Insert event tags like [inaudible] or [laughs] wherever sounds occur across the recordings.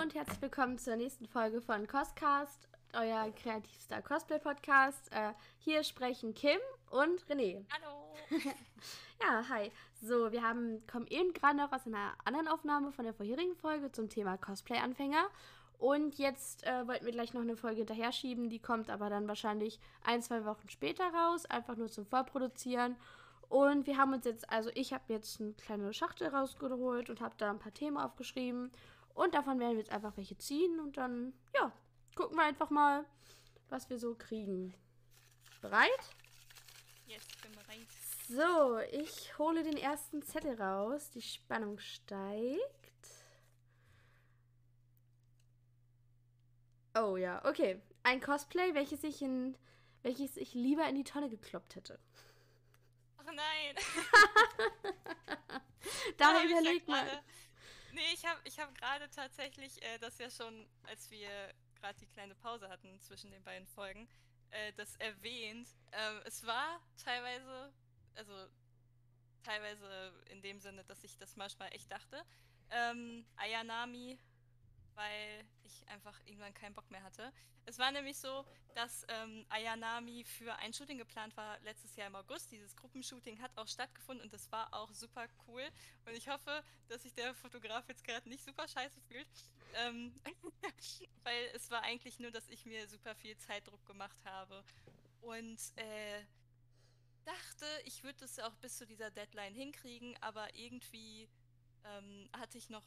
und herzlich willkommen zur nächsten Folge von Coscast, euer kreativster Cosplay-Podcast. Äh, hier sprechen Kim und René. Hallo. [laughs] ja, hi. So, wir haben, kommen eben gerade noch aus einer anderen Aufnahme von der vorherigen Folge zum Thema Cosplay-Anfänger. Und jetzt äh, wollten wir gleich noch eine Folge hinterher schieben, die kommt aber dann wahrscheinlich ein, zwei Wochen später raus, einfach nur zum Vorproduzieren. Und wir haben uns jetzt, also ich habe jetzt eine kleine Schachtel rausgeholt und habe da ein paar Themen aufgeschrieben. Und davon werden wir jetzt einfach welche ziehen und dann, ja, gucken wir einfach mal, was wir so kriegen. Bereit? Yes, ich bin bereit. So, ich hole den ersten Zettel raus. Die Spannung steigt. Oh ja, okay. Ein Cosplay, welches ich in welches ich lieber in die Tonne gekloppt hätte. Ach nein. da überlegt ja mal. Nee, ich habe ich hab gerade tatsächlich äh, das ja schon, als wir gerade die kleine Pause hatten zwischen den beiden Folgen, äh, das erwähnt. Ähm, es war teilweise, also teilweise in dem Sinne, dass ich das manchmal echt dachte. Ähm, Ayanami weil ich einfach irgendwann keinen Bock mehr hatte. Es war nämlich so, dass ähm, Ayanami für ein Shooting geplant war letztes Jahr im August. Dieses Gruppenshooting hat auch stattgefunden und das war auch super cool. Und ich hoffe, dass sich der Fotograf jetzt gerade nicht super scheiße fühlt. Ähm, [laughs] weil es war eigentlich nur, dass ich mir super viel Zeitdruck gemacht habe. Und äh, dachte, ich würde es auch bis zu dieser Deadline hinkriegen, aber irgendwie ähm, hatte ich noch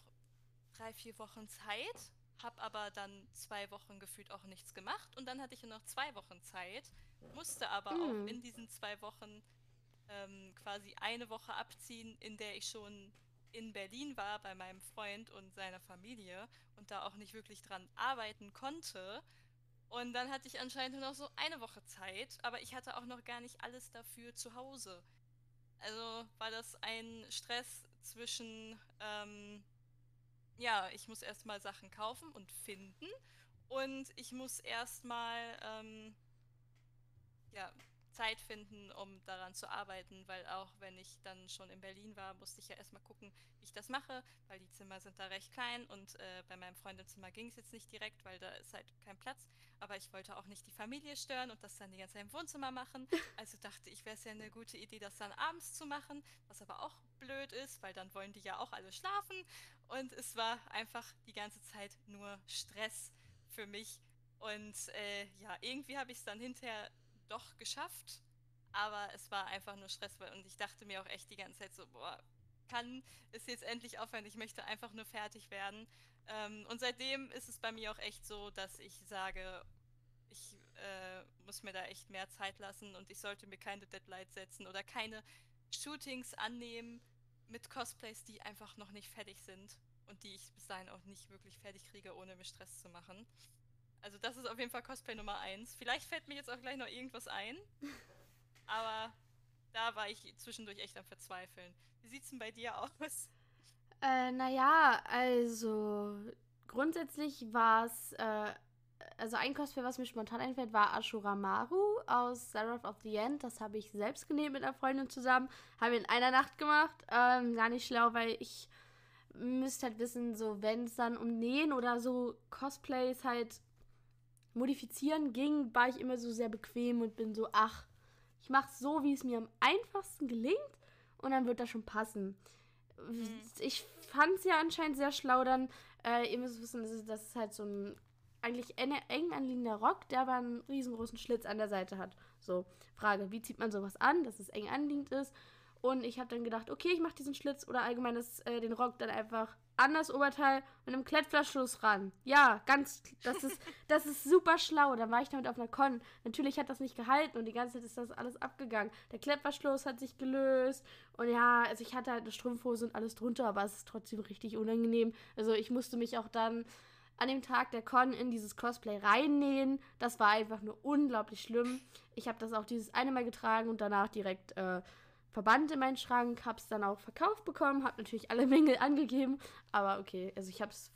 drei, vier Wochen Zeit, habe aber dann zwei Wochen gefühlt auch nichts gemacht und dann hatte ich noch zwei Wochen Zeit, musste aber mhm. auch in diesen zwei Wochen ähm, quasi eine Woche abziehen, in der ich schon in Berlin war bei meinem Freund und seiner Familie und da auch nicht wirklich dran arbeiten konnte. Und dann hatte ich anscheinend nur noch so eine Woche Zeit, aber ich hatte auch noch gar nicht alles dafür zu Hause. Also war das ein Stress zwischen ähm, ja, ich muss erstmal Sachen kaufen und finden. Und ich muss erstmal ähm, ja, Zeit finden, um daran zu arbeiten, weil auch wenn ich dann schon in Berlin war, musste ich ja erstmal gucken, wie ich das mache, weil die Zimmer sind da recht klein und äh, bei meinem Freundezimmer ging es jetzt nicht direkt, weil da ist halt kein Platz. Aber ich wollte auch nicht die Familie stören und das dann die ganze Zeit im Wohnzimmer machen. [laughs] Also dachte ich, wäre es ja eine gute Idee, das dann abends zu machen, was aber auch blöd ist, weil dann wollen die ja auch alle schlafen. Und es war einfach die ganze Zeit nur Stress für mich. Und äh, ja, irgendwie habe ich es dann hinterher doch geschafft, aber es war einfach nur Stress und ich dachte mir auch echt die ganze Zeit so, boah, kann es jetzt endlich aufhören, ich möchte einfach nur fertig werden. Ähm, und seitdem ist es bei mir auch echt so, dass ich sage, ich äh, muss mir da echt mehr Zeit lassen und ich sollte mir keine Deadlines setzen oder keine Shootings annehmen mit Cosplays, die einfach noch nicht fertig sind und die ich bis dahin auch nicht wirklich fertig kriege, ohne mir Stress zu machen. Also das ist auf jeden Fall Cosplay Nummer 1. Vielleicht fällt mir jetzt auch gleich noch irgendwas ein. [laughs] Aber da war ich zwischendurch echt am Verzweifeln. Wie sieht's denn bei dir aus? Äh, naja, also grundsätzlich war es, äh, also ein Cosplay, was mir spontan einfällt, war Ashura Maru aus Seraph of the End. Das habe ich selbst genäht mit einer Freundin zusammen. Haben wir in einer Nacht gemacht. Ähm, gar nicht schlau, weil ich müsste halt wissen, so wenn es dann um Nähen oder so Cosplays halt modifizieren ging, war ich immer so sehr bequem und bin so, ach, ich mache es so, wie es mir am einfachsten gelingt und dann wird das schon passen. Mhm. Ich fand es ja anscheinend sehr schlau dann. Äh, ihr müsst wissen, das ist, das ist halt so ein eigentlich eng anliegender Rock, der aber einen riesengroßen Schlitz an der Seite hat. So, Frage, wie zieht man sowas an, dass es eng anliegend ist? Und ich habe dann gedacht, okay, ich mache diesen Schlitz oder allgemein das, äh, den Rock dann einfach an das Oberteil mit einem Klettverschluss ran. Ja, ganz, das ist, [laughs] das ist super schlau. Dann war ich damit auf einer Con. Natürlich hat das nicht gehalten und die ganze Zeit ist das alles abgegangen. Der Klettverschluss hat sich gelöst und ja, also ich hatte halt eine Strumpfhose und alles drunter, aber es ist trotzdem richtig unangenehm. Also ich musste mich auch dann an dem Tag der Con in dieses Cosplay reinnähen. Das war einfach nur unglaublich schlimm. Ich habe das auch dieses eine Mal getragen und danach direkt äh, verbannt in meinen Schrank, hab's dann auch verkauft bekommen, hab natürlich alle [laughs] Mängel angegeben, aber okay, also ich hab's.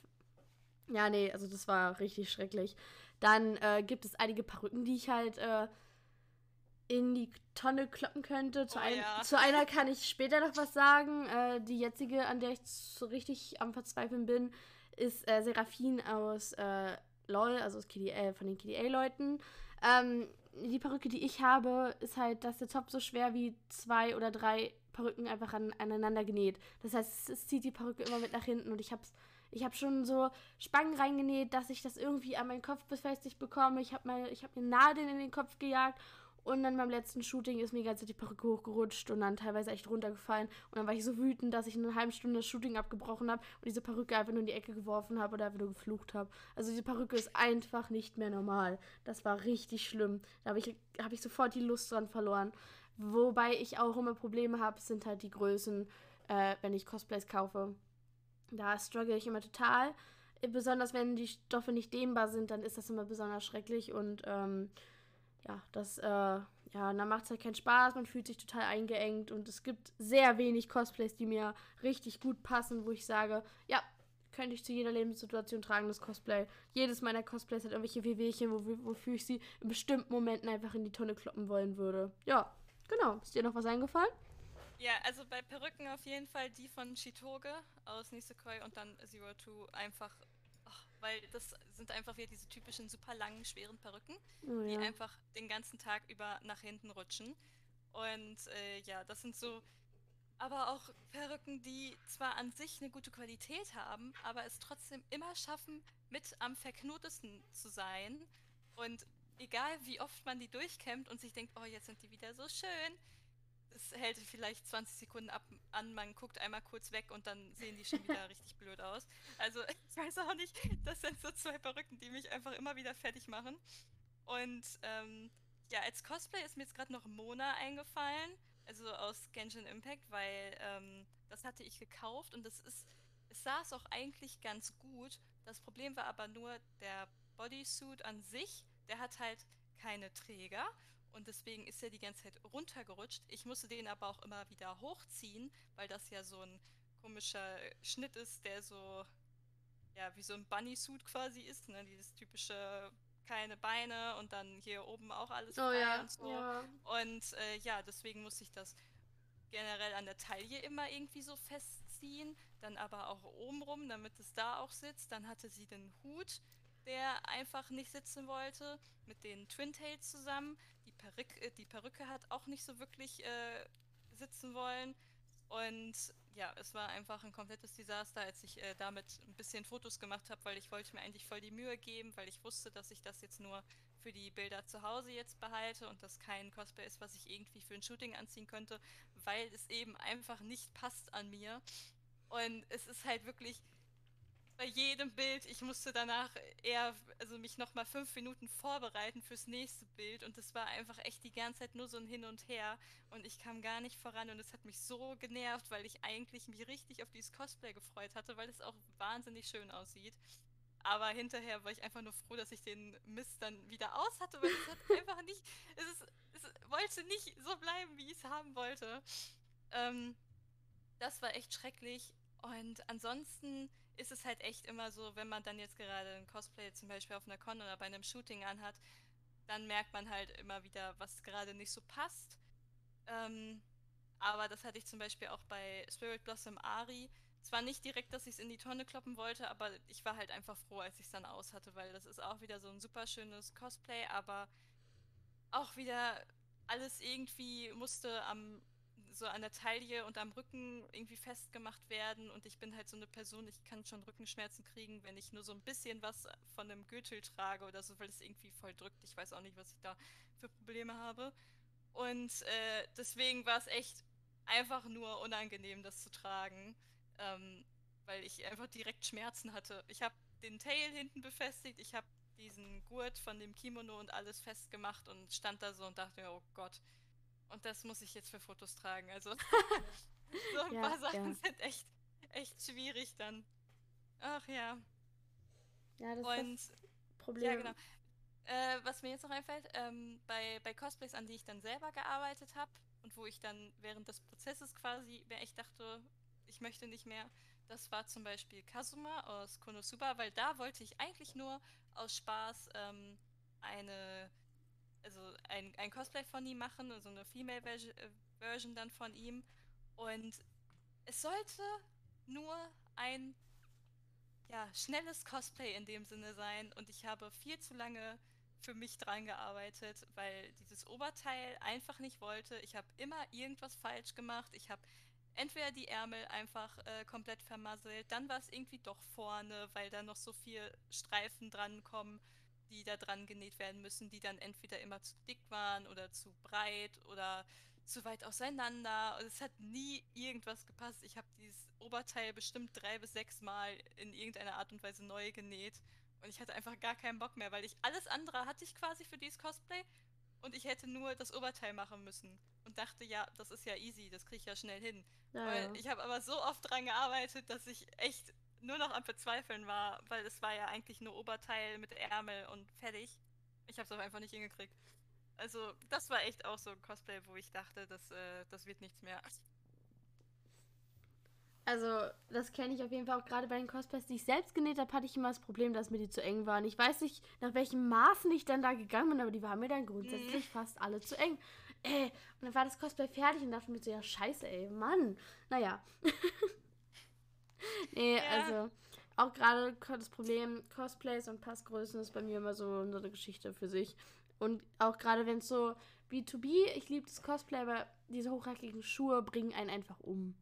Ja, nee, also das war richtig schrecklich. Dann äh, gibt es einige Perücken, die ich halt äh, in die Tonne kloppen könnte. Zu, Oh ein, ja. zu einer kann ich später noch was sagen. Äh, die jetzige, an der ich so richtig am Verzweifeln bin, ist äh, Seraphin aus äh, LOL, also aus KDA, von den KDA-Leuten. Ähm, die Perücke, die ich habe, ist halt, dass der Topf so schwer wie zwei oder drei Perücken einfach an, aneinander genäht. Das heißt, es, es zieht die Perücke immer mit nach hinten und ich hab's ich habe schon so Spangen reingenäht, dass ich das irgendwie an meinen Kopf befestigt bekomme. Ich habe hab mir Nadeln in den Kopf gejagt. Und dann beim letzten Shooting ist mir die ganze Zeit die Perücke hochgerutscht und dann teilweise echt runtergefallen. Und dann war ich so wütend, dass ich in einer halben Stunde das Shooting abgebrochen habe und diese Perücke einfach nur in die Ecke geworfen habe oder einfach nur geflucht habe. Also diese Perücke ist einfach nicht mehr normal. Das war richtig schlimm. Da habe ich, hab ich sofort die Lust dran verloren. Wobei ich auch immer Probleme habe, sind halt die Größen, äh, wenn ich Cosplays kaufe. Da struggle ich immer total. Besonders wenn die Stoffe nicht dehnbar sind, dann ist das immer besonders schrecklich und ähm, ja, das, äh, ja, dann macht es halt keinen Spaß, man fühlt sich total eingeengt und es gibt sehr wenig Cosplays, die mir richtig gut passen, wo ich sage, ja, könnte ich zu jeder Lebenssituation tragen, das Cosplay. Jedes meiner Cosplays hat irgendwelche Wehwehchen, wo, wofür ich sie in bestimmten Momenten einfach in die Tonne kloppen wollen würde. Ja, genau. Ist dir noch was eingefallen? Ja, also bei Perücken auf jeden Fall die von Chitoge aus Nisekoi und dann Zero Two einfach, ach, weil das sind einfach wieder diese typischen super langen, schweren Perücken, Oh, die ja. einfach den ganzen Tag über nach hinten rutschen. Und äh, ja, das sind so, aber auch Perücken, die zwar an sich eine gute Qualität haben, aber es trotzdem immer schaffen, mit am verknotesten zu sein. Und egal wie oft man die durchkämmt und sich denkt, oh, jetzt sind die wieder so schön, es hält vielleicht 20 Sekunden ab, an, man guckt einmal kurz weg und dann sehen die schon wieder [laughs] richtig blöd aus. Also [laughs] ich weiß auch nicht, das sind so zwei Perücken, die mich einfach immer wieder fertig machen. Und ähm, ja, als Cosplay ist mir jetzt gerade noch Mona eingefallen, also aus Genshin Impact, weil ähm, das hatte ich gekauft und das ist, es saß auch eigentlich ganz gut. Das Problem war aber nur der Bodysuit an sich, der hat halt keine Träger und deswegen ist er die ganze Zeit runtergerutscht. Ich musste den aber auch immer wieder hochziehen, weil das ja so ein komischer Schnitt ist, der so, ja, wie so ein Bunny-Suit quasi ist, ne? Dieses typische keine Beine und dann hier oben auch alles Oh ja, und so. ja. Und äh, ja, deswegen musste ich das generell an der Taille immer irgendwie so festziehen, dann aber auch obenrum, damit es da auch sitzt. Dann hatte sie den Hut, der einfach nicht sitzen wollte, mit den Twin Tails zusammen. Die Perücke, äh, die Perücke hat auch nicht so wirklich äh, sitzen wollen. Und ja, es war einfach ein komplettes Desaster, als ich äh, damit ein bisschen Fotos gemacht habe, weil ich wollte mir eigentlich voll die Mühe geben, weil ich wusste, dass ich das jetzt nur für die Bilder zu Hause jetzt behalte und das kein Cosplay ist, was ich irgendwie für ein Shooting anziehen könnte, weil es eben einfach nicht passt an mir. Und es ist halt wirklich bei jedem Bild, ich musste danach eher, also mich nochmal fünf Minuten vorbereiten fürs nächste Bild und es war einfach echt die ganze Zeit nur so ein Hin und Her und ich kam gar nicht voran und es hat mich so genervt, weil ich eigentlich mich richtig auf dieses Cosplay gefreut hatte, weil es auch wahnsinnig schön aussieht. Aber hinterher war ich einfach nur froh, dass ich den Mist dann wieder aus hatte, weil es hat [laughs] einfach nicht, es, ist, es wollte nicht so bleiben, wie ich es haben wollte. Ähm, das war echt schrecklich. Und ansonsten ist es halt echt immer so, wenn man dann jetzt gerade ein Cosplay zum Beispiel auf einer Con oder bei einem Shooting anhat, dann merkt man halt immer wieder, was gerade nicht so passt. Ähm, aber das hatte ich zum Beispiel auch bei Spirit Blossom Ari. Zwar nicht direkt, dass ich es in die Tonne kloppen wollte, aber ich war halt einfach froh, als ich es dann aus hatte, weil das ist auch wieder so ein super schönes Cosplay, aber auch wieder alles irgendwie musste am so an der Taille und am Rücken irgendwie festgemacht werden und ich bin halt so eine Person, ich kann schon Rückenschmerzen kriegen, wenn ich nur so ein bisschen was von einem Gürtel trage oder so, weil es irgendwie voll drückt. Ich weiß auch nicht, was ich da für Probleme habe. Und äh, deswegen war es echt einfach nur unangenehm, das zu tragen, ähm, weil ich einfach direkt Schmerzen hatte. Ich habe den Tail hinten befestigt, ich habe diesen Gurt von dem Kimono und alles festgemacht und stand da so und dachte mir, oh Gott. Und das muss ich jetzt für Fotos tragen. Also [laughs] so ein Ja, paar Sachen ja. sind echt, echt schwierig dann. Ach ja. Ja, das Und ist das Problem. ja, genau. Äh, was mir jetzt noch einfällt, ähm, bei, bei Cosplays, an die ich dann selber gearbeitet habe und wo ich dann während des Prozesses quasi mir echt dachte, ich möchte nicht mehr, das war zum Beispiel Kazuma aus Konosuba, weil da wollte ich eigentlich nur aus Spaß ähm, eine also ein, ein Cosplay von ihm machen, so also eine Female äh, Version dann von ihm. Und es sollte nur ein ja, schnelles Cosplay in dem Sinne sein. Und ich habe viel zu lange für mich dran gearbeitet, weil dieses Oberteil einfach nicht wollte. Ich habe immer irgendwas falsch gemacht. Ich habe entweder die Ärmel einfach äh, komplett vermasselt, dann war es irgendwie doch vorne, weil da noch so viel Streifen dran kommen, die da dran genäht werden müssen, die dann entweder immer zu dick waren oder zu breit oder zu weit auseinander. Und es hat nie irgendwas gepasst. Ich habe dieses Oberteil bestimmt drei bis sechs Mal in irgendeiner Art und Weise neu genäht. Und ich hatte einfach gar keinen Bock mehr, weil ich alles andere hatte ich quasi für dieses Cosplay. Und ich hätte nur das Oberteil machen müssen. Und dachte, ja, das ist ja easy, das kriege ich ja schnell hin. Ja, ja. Ich habe aber so oft dran gearbeitet, dass ich echt nur noch am Verzweifeln war, weil es war ja eigentlich nur Oberteil mit Ärmel und fertig. Ich habe es aber einfach nicht hingekriegt. Also, das war echt auch so ein Cosplay, wo ich dachte, das, äh, das wird nichts mehr. Also, das kenne ich auf jeden Fall auch gerade bei den Cosplays, die ich selbst genäht habe, hatte ich immer das Problem, dass mir die zu eng waren. Ich weiß nicht, nach welchem Maßen ich dann da gegangen bin, aber die waren mir dann grundsätzlich mhm. fast alle zu eng. Ey, und dann war das Cosplay fertig und dachte mir so, ja, scheiße, ey, Mann. Naja. [laughs] [laughs] nee, ja. also, auch gerade das Problem Cosplays und Passgrößen ist bei mir immer so eine Geschichte für sich. Und auch gerade wenn es so B2B, ich liebe das Cosplay, aber diese hochhackigen Schuhe bringen einen einfach um.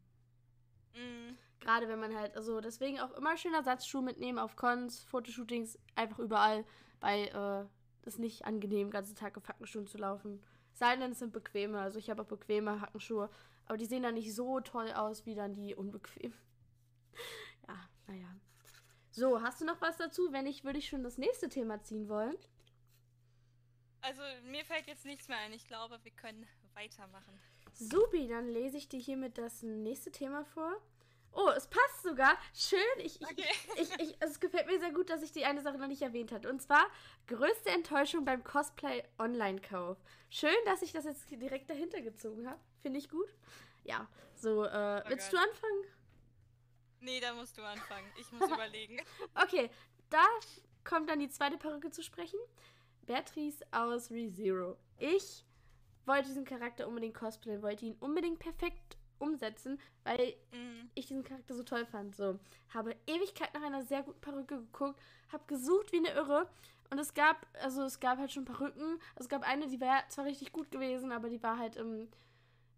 Mhm. Gerade wenn man halt, also deswegen auch immer schön Ersatzschuhe mitnehmen auf Cons, Fotoshootings, einfach überall, weil äh, es nicht angenehm, den ganzen Tag auf Hackenschuhen zu laufen. Sei denn, es sind bequeme, also ich habe auch bequeme Hackenschuhe, aber die sehen dann nicht so toll aus wie dann die unbequem. [laughs] ja, naja. So, hast du noch was dazu? Wenn nicht, würde ich schon das nächste Thema ziehen wollen. Also, mir fällt jetzt nichts mehr ein. Ich glaube, wir können weitermachen. Supi, dann lese ich dir hiermit das nächste Thema vor. Oh, es passt sogar. Schön. Ich, okay. ich, ich, es gefällt mir sehr gut, dass ich die eine Sache noch nicht erwähnt habe. Und zwar größte Enttäuschung beim Cosplay Online-Kauf. Schön, dass ich das jetzt direkt dahinter gezogen habe. Finde ich gut. Ja, so, äh, oh willst Gott. du anfangen? Nee, da musst du anfangen. Ich muss [laughs] überlegen. Okay, da kommt dann die zweite Perücke zu sprechen. Beatrice aus ReZero. Ich wollte diesen Charakter unbedingt cosplayen, wollte ihn unbedingt perfekt umsetzen, weil mhm. ich diesen Charakter so toll fand. So, habe Ewigkeit nach einer sehr guten Perücke geguckt, habe gesucht wie eine Irre und es gab, also es gab halt schon Perücken. Also es gab eine, die wäre zwar richtig gut gewesen, aber die war halt im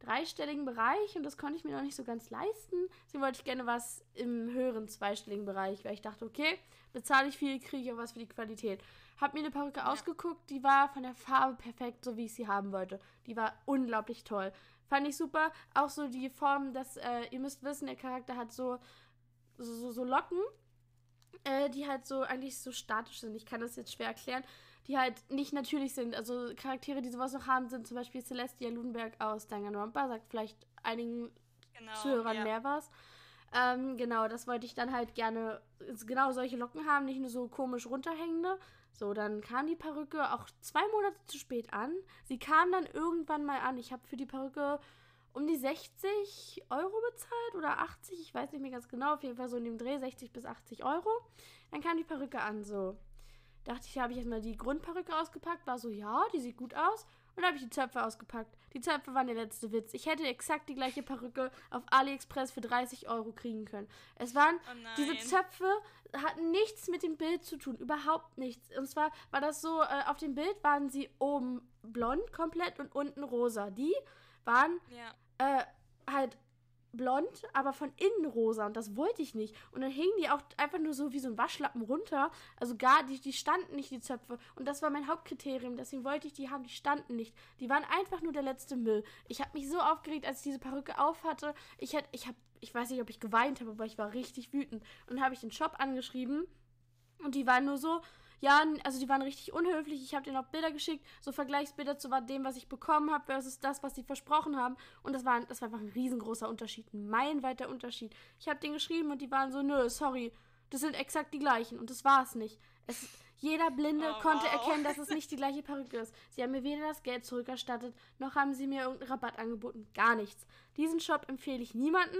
dreistelligen Bereich und das konnte ich mir noch nicht so ganz leisten. Deswegen wollte ich gerne was im höheren zweistelligen Bereich, weil ich dachte, okay, bezahle ich viel, kriege ich auch was für die Qualität. Hab mir eine Perücke ja. ausgeguckt, die war von der Farbe perfekt, so wie ich sie haben wollte. Die war unglaublich toll. Fand ich super. Auch so die Form, dass, äh, ihr müsst wissen, der Charakter hat so, so, so Locken, äh, die halt so eigentlich so statisch sind. Ich kann das jetzt schwer erklären. Die halt nicht natürlich sind. Also Charaktere, die sowas noch haben, sind zum Beispiel Celestia Ludenberg aus Danganronpa. Sagt vielleicht einigen genau, Zuhörern ja. mehr was. Ähm, genau, das wollte ich dann halt gerne genau solche Locken haben, nicht nur so komisch runterhängende. So, dann kam die Perücke auch zwei Monate zu spät an. Sie kam dann irgendwann mal an. Ich habe für die Perücke um die 60 Euro bezahlt oder 80, ich weiß nicht mehr ganz genau, auf jeden Fall so in dem Dreh 60 bis 80 Euro. Dann kam die Perücke an, so. Dachte ich, habe ich erstmal die Grundperücke ausgepackt, war so, ja, die sieht gut aus. Und dann habe ich die Zöpfe ausgepackt. Die Zöpfe waren der letzte Witz. Ich hätte exakt die gleiche Perücke auf AliExpress für 30 Euro kriegen können. Es waren, oh diese Zöpfe hatten nichts mit dem Bild zu tun. Überhaupt nichts. Und zwar war das so, äh, auf dem Bild waren sie oben blond komplett und unten rosa. Die waren ja. äh, halt blond, aber von innen rosa und das wollte ich nicht. Und dann hingen die auch einfach nur so wie so ein Waschlappen runter. Also gar, die, die standen nicht, die Zöpfe. Und das war mein Hauptkriterium. Deswegen wollte ich die haben, die standen nicht. Die waren einfach nur der letzte Müll. Ich habe mich so aufgeregt, als ich diese Perücke auf hatte. Ich hätte, ich habe, ich weiß nicht, ob ich geweint habe, aber ich war richtig wütend. Und dann habe ich den Shop angeschrieben und die waren nur so, ja, also die waren richtig unhöflich. Ich habe denen auch Bilder geschickt, so Vergleichsbilder zu dem, was ich bekommen habe, versus das, was sie versprochen haben. Und das war, das war einfach ein riesengroßer Unterschied, ein meilenweiter Unterschied. Ich habe denen geschrieben und die waren so, nö, sorry, das sind exakt die gleichen. Und das war es nicht. Es, jeder Blinde oh, konnte wow. erkennen, dass es [laughs] nicht die gleiche Perücke ist. Sie haben mir weder das Geld zurückerstattet, noch haben sie mir irgendeinen Rabatt angeboten. Gar nichts. Diesen Shop empfehle ich niemanden.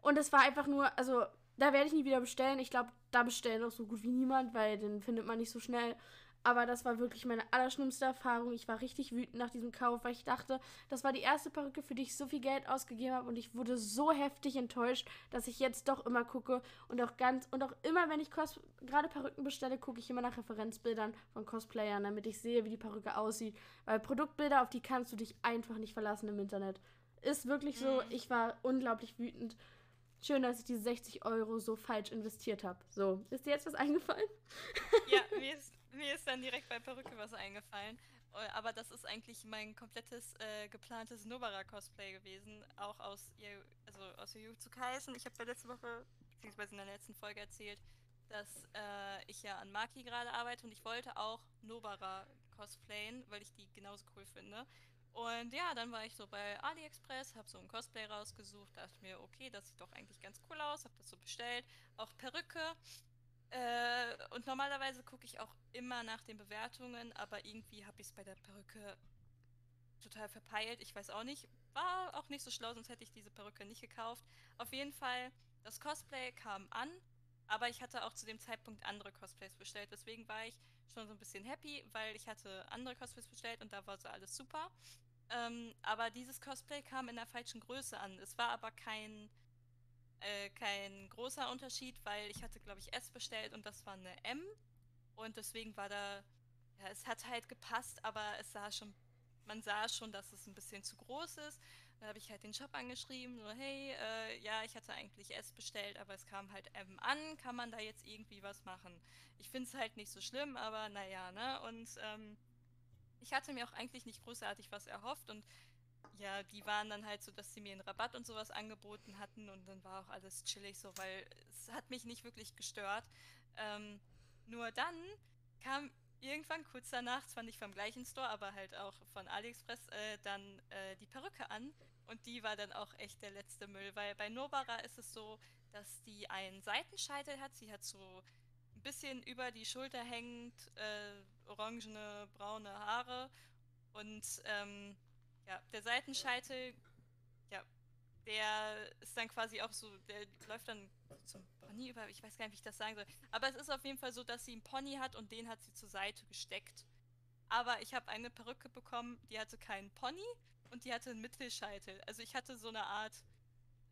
Und es war einfach nur, also da werde ich nie wieder bestellen. Ich glaube, da bestellen auch so gut wie niemand, weil den findet man nicht so schnell. Aber das war wirklich meine allerschlimmste Erfahrung. Ich war richtig wütend nach diesem Kauf, weil ich dachte, das war die erste Perücke, für die ich so viel Geld ausgegeben habe. Und ich wurde so heftig enttäuscht, dass ich jetzt doch immer gucke und auch ganz und auch immer, wenn ich gerade Perücken bestelle, gucke ich immer nach Referenzbildern von Cosplayern, damit ich sehe, wie die Perücke aussieht. Weil Produktbilder, auf die kannst du dich einfach nicht verlassen im Internet. Ist wirklich so. Mhm. Ich war unglaublich wütend. Schön, dass ich diese 60 Euro so falsch investiert habe. So, ist dir jetzt was eingefallen? Ja, [laughs] mir ist, mir ist dann direkt bei Perücke was eingefallen. Äh, aber das ist eigentlich mein komplettes äh, geplantes Nobara-Cosplay gewesen. Auch aus also aus Jujutsu Kaisen. Ich habe ja letzte Woche, beziehungsweise in der letzten Folge erzählt, dass äh, ich ja an Maki gerade arbeite und ich wollte auch Nobara cosplayen, weil ich die genauso cool finde. Und ja, dann war ich so bei AliExpress, habe so ein Cosplay rausgesucht, dachte mir, okay, das sieht doch eigentlich ganz cool aus, habe das so bestellt. Auch Perücke. Äh, und normalerweise gucke ich auch immer nach den Bewertungen, aber irgendwie habe ich es bei der Perücke total verpeilt. Ich weiß auch nicht. War auch nicht so schlau, sonst hätte ich diese Perücke nicht gekauft. Auf jeden Fall, das Cosplay kam an, aber ich hatte auch zu dem Zeitpunkt andere Cosplays bestellt. Deswegen war ich schon so ein bisschen happy, weil ich hatte andere Cosplays bestellt und da war so alles super. Ähm, aber dieses Cosplay kam in der falschen Größe an. Es war aber kein, äh, kein großer Unterschied, weil ich hatte, glaube ich, S bestellt und das war eine M. Und deswegen war da, ja, es hat halt gepasst, aber es sah schon, man sah schon, dass es ein bisschen zu groß ist. Da habe ich halt den Shop angeschrieben, so, hey, äh, ja, ich hatte eigentlich S bestellt, aber es kam halt M an, kann man da jetzt irgendwie was machen? Ich finde es halt nicht so schlimm, aber naja, ne? Und ähm, ich hatte mir auch eigentlich nicht großartig was erhofft und ja, die waren dann halt so, dass sie mir einen Rabatt und sowas angeboten hatten und dann war auch alles chillig so, weil es hat mich nicht wirklich gestört. Ähm, nur dann kam irgendwann kurz danach, zwar nicht vom gleichen Store, aber halt auch von AliExpress, äh, dann äh, die Perücke an und die war dann auch echt der letzte Müll, weil bei Nobara ist es so, dass die einen Seitenscheitel hat, sie hat so ein bisschen über die Schulter hängend äh, orangene, braune Haare. Und ähm, ja, der Seitenscheitel, der ist dann quasi auch so, der läuft dann zum Pony über, ich weiß gar nicht, wie ich das sagen soll. Aber es ist auf jeden Fall so, dass sie einen Pony hat und den hat sie zur Seite gesteckt. Aber ich habe eine Perücke bekommen, die hatte keinen Pony und die hatte einen Mittelscheitel. Also ich hatte so eine Art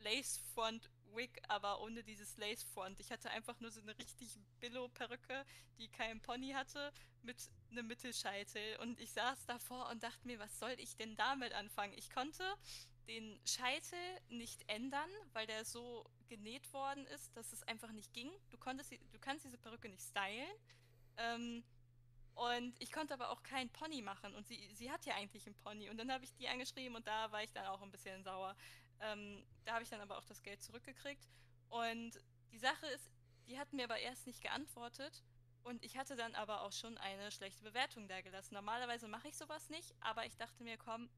Lace Front Wig, aber ohne dieses Lace Front. Ich hatte einfach nur so eine richtig Billo-Perücke, die keinen Pony hatte, mit einem Mittelscheitel. Und ich saß davor und dachte mir, was soll ich denn damit anfangen? Ich konnte den Scheitel nicht ändern, weil der so genäht worden ist, dass es einfach nicht ging. Du, konntest, du kannst diese Perücke nicht stylen. Ähm, und ich konnte aber auch keinen Pony machen. Und sie, sie hat ja eigentlich einen Pony. Und dann habe ich die angeschrieben und da war ich dann auch ein bisschen sauer. Ähm, da habe ich dann aber auch das Geld zurückgekriegt. Und die Sache ist, die hatten mir aber erst nicht geantwortet. Und ich hatte dann aber auch schon eine schlechte Bewertung da gelassen. Normalerweise mache ich sowas nicht, aber ich dachte mir, komm,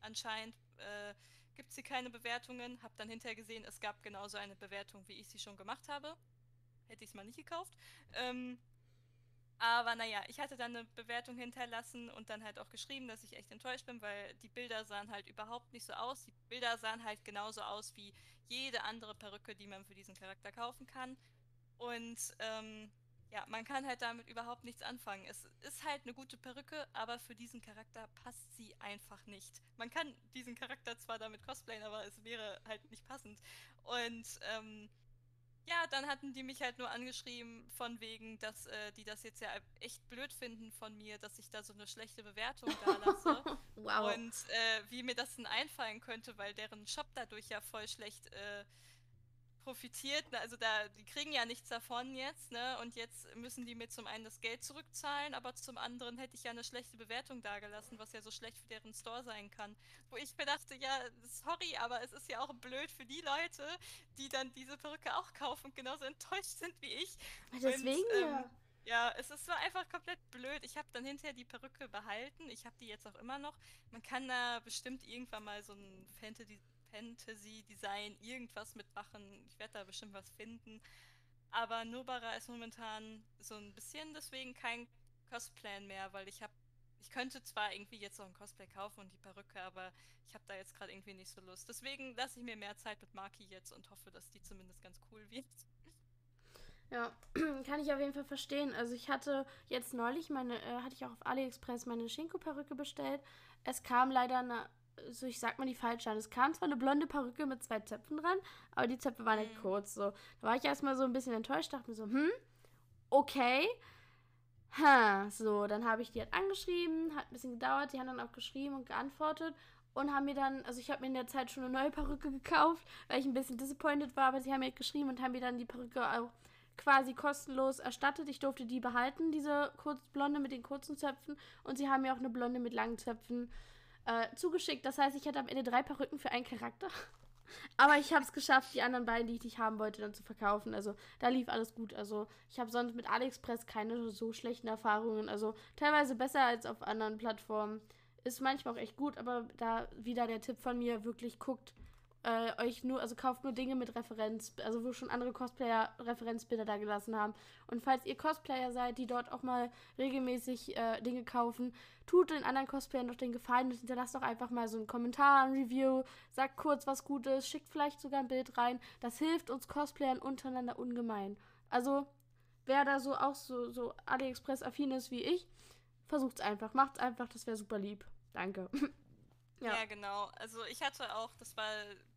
anscheinend äh, gibt es hier keine Bewertungen. Hab dann hinterher gesehen, es gab genauso eine Bewertung, wie ich sie schon gemacht habe. Hätte ich es mal nicht gekauft. Ähm, aber naja, ich hatte dann eine Bewertung hinterlassen und dann halt auch geschrieben, dass ich echt enttäuscht bin, weil die Bilder sahen halt überhaupt nicht so aus. Die Bilder sahen halt genauso aus wie jede andere Perücke, die man für diesen Charakter kaufen kann. Und ähm, ja, man kann halt damit überhaupt nichts anfangen. Es ist halt eine gute Perücke, aber für diesen Charakter passt sie einfach nicht. Man kann diesen Charakter zwar damit cosplayen, aber es wäre halt nicht passend. Und ähm, ja, dann hatten die mich halt nur angeschrieben, von wegen, dass äh, die das jetzt ja echt blöd finden von mir, dass ich da so eine schlechte Bewertung da lasse. [laughs] wow. Und äh, wie mir das denn einfallen könnte, weil deren Shop dadurch ja voll schlecht äh, profitiert. Ne? Also da, die kriegen ja nichts davon jetzt, ne? Und jetzt müssen die mir zum einen das Geld zurückzahlen, aber zum anderen hätte ich ja eine schlechte Bewertung dagelassen, was ja so schlecht für deren Store sein kann. Wo ich mir dachte, ja, sorry, aber es ist ja auch blöd für die Leute, die dann diese Perücke auch kaufen und genauso enttäuscht sind wie ich. Deswegen und, ähm, ja. Ja, es ist so einfach komplett blöd. Ich habe dann hinterher die Perücke behalten. Ich habe die jetzt auch immer noch. Man kann da bestimmt irgendwann mal so ein Fantasy Fantasy-Design irgendwas mitmachen. Ich werde da bestimmt was finden. Aber Nobara ist momentan so ein bisschen deswegen kein Cosplay mehr, weil ich habe, ich könnte zwar irgendwie jetzt noch ein Cosplay kaufen und die Perücke, aber ich habe da jetzt gerade irgendwie nicht so Lust. Deswegen lasse ich mir mehr Zeit mit Maki jetzt und hoffe, dass die zumindest ganz cool wird. Ja, [clears throat] kann ich auf jeden Fall verstehen. Also ich hatte jetzt neulich meine, äh, hatte ich auch auf AliExpress meine Shinko-Perücke bestellt. Es kam leider eine, so ich sag mal die falsche an. Es kam zwar eine blonde Perücke mit zwei Zöpfen dran, aber die Zöpfe waren nicht mhm. kurz. So. Da war ich erstmal so ein bisschen enttäuscht, dachte mir so, hm, okay. Ha, so, dann habe ich die halt angeschrieben, hat ein bisschen gedauert, die haben dann auch geschrieben und geantwortet und haben mir dann, also ich habe mir in der Zeit schon eine neue Perücke gekauft, weil ich ein bisschen disappointed war, aber sie haben mir geschrieben und haben mir dann die Perücke auch quasi kostenlos erstattet. Ich durfte die behalten, diese kurzblonde mit den kurzen Zöpfen. Und sie haben mir auch eine blonde mit langen Zöpfen äh, zugeschickt. Das heißt, ich hatte am Ende drei Perücken für einen Charakter. [laughs] Aber ich habe es geschafft, die anderen beiden, die ich nicht haben wollte, dann zu verkaufen. Also da lief alles gut. Also ich habe sonst mit AliExpress keine so schlechten Erfahrungen. Also teilweise besser als auf anderen Plattformen. Ist manchmal auch echt gut, aber da wieder der Tipp von mir, wirklich guckt, äh, euch nur, also kauft nur Dinge mit Referenz, also wo schon andere Cosplayer Referenzbilder da gelassen haben. Und falls ihr Cosplayer seid, die dort auch mal regelmäßig äh, Dinge kaufen, tut den anderen Cosplayern doch den Gefallen und hinterlasst doch einfach mal so einen Kommentar, ein Review, sagt kurz was Gutes, schickt vielleicht sogar ein Bild rein. Das hilft uns Cosplayern untereinander ungemein. Also, wer da so auch so, so AliExpress-affin ist wie ich, versucht's einfach, macht's einfach, das wäre super lieb. Danke. [laughs] Ja. ja. genau. Also ich hatte auch, das war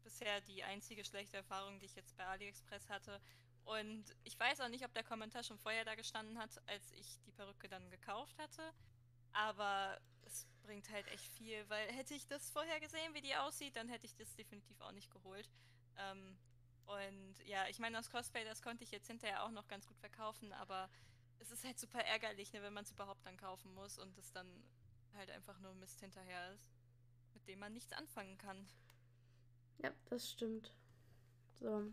bisher die einzige schlechte Erfahrung, die ich jetzt bei AliExpress hatte. Und ich weiß auch nicht, ob der Kommentar schon vorher da gestanden hat, als ich die Perücke dann gekauft hatte. Aber es bringt halt echt viel, weil hätte ich das vorher gesehen, wie die aussieht, dann hätte ich das definitiv auch nicht geholt. Ähm, und ja, ich meine, das Cosplay, das konnte ich jetzt hinterher auch noch ganz gut verkaufen, aber es ist halt super ärgerlich, ne, wenn man es überhaupt dann kaufen muss und es dann halt einfach nur Mist hinterher ist mit dem man nichts anfangen kann. Ja, das stimmt. So.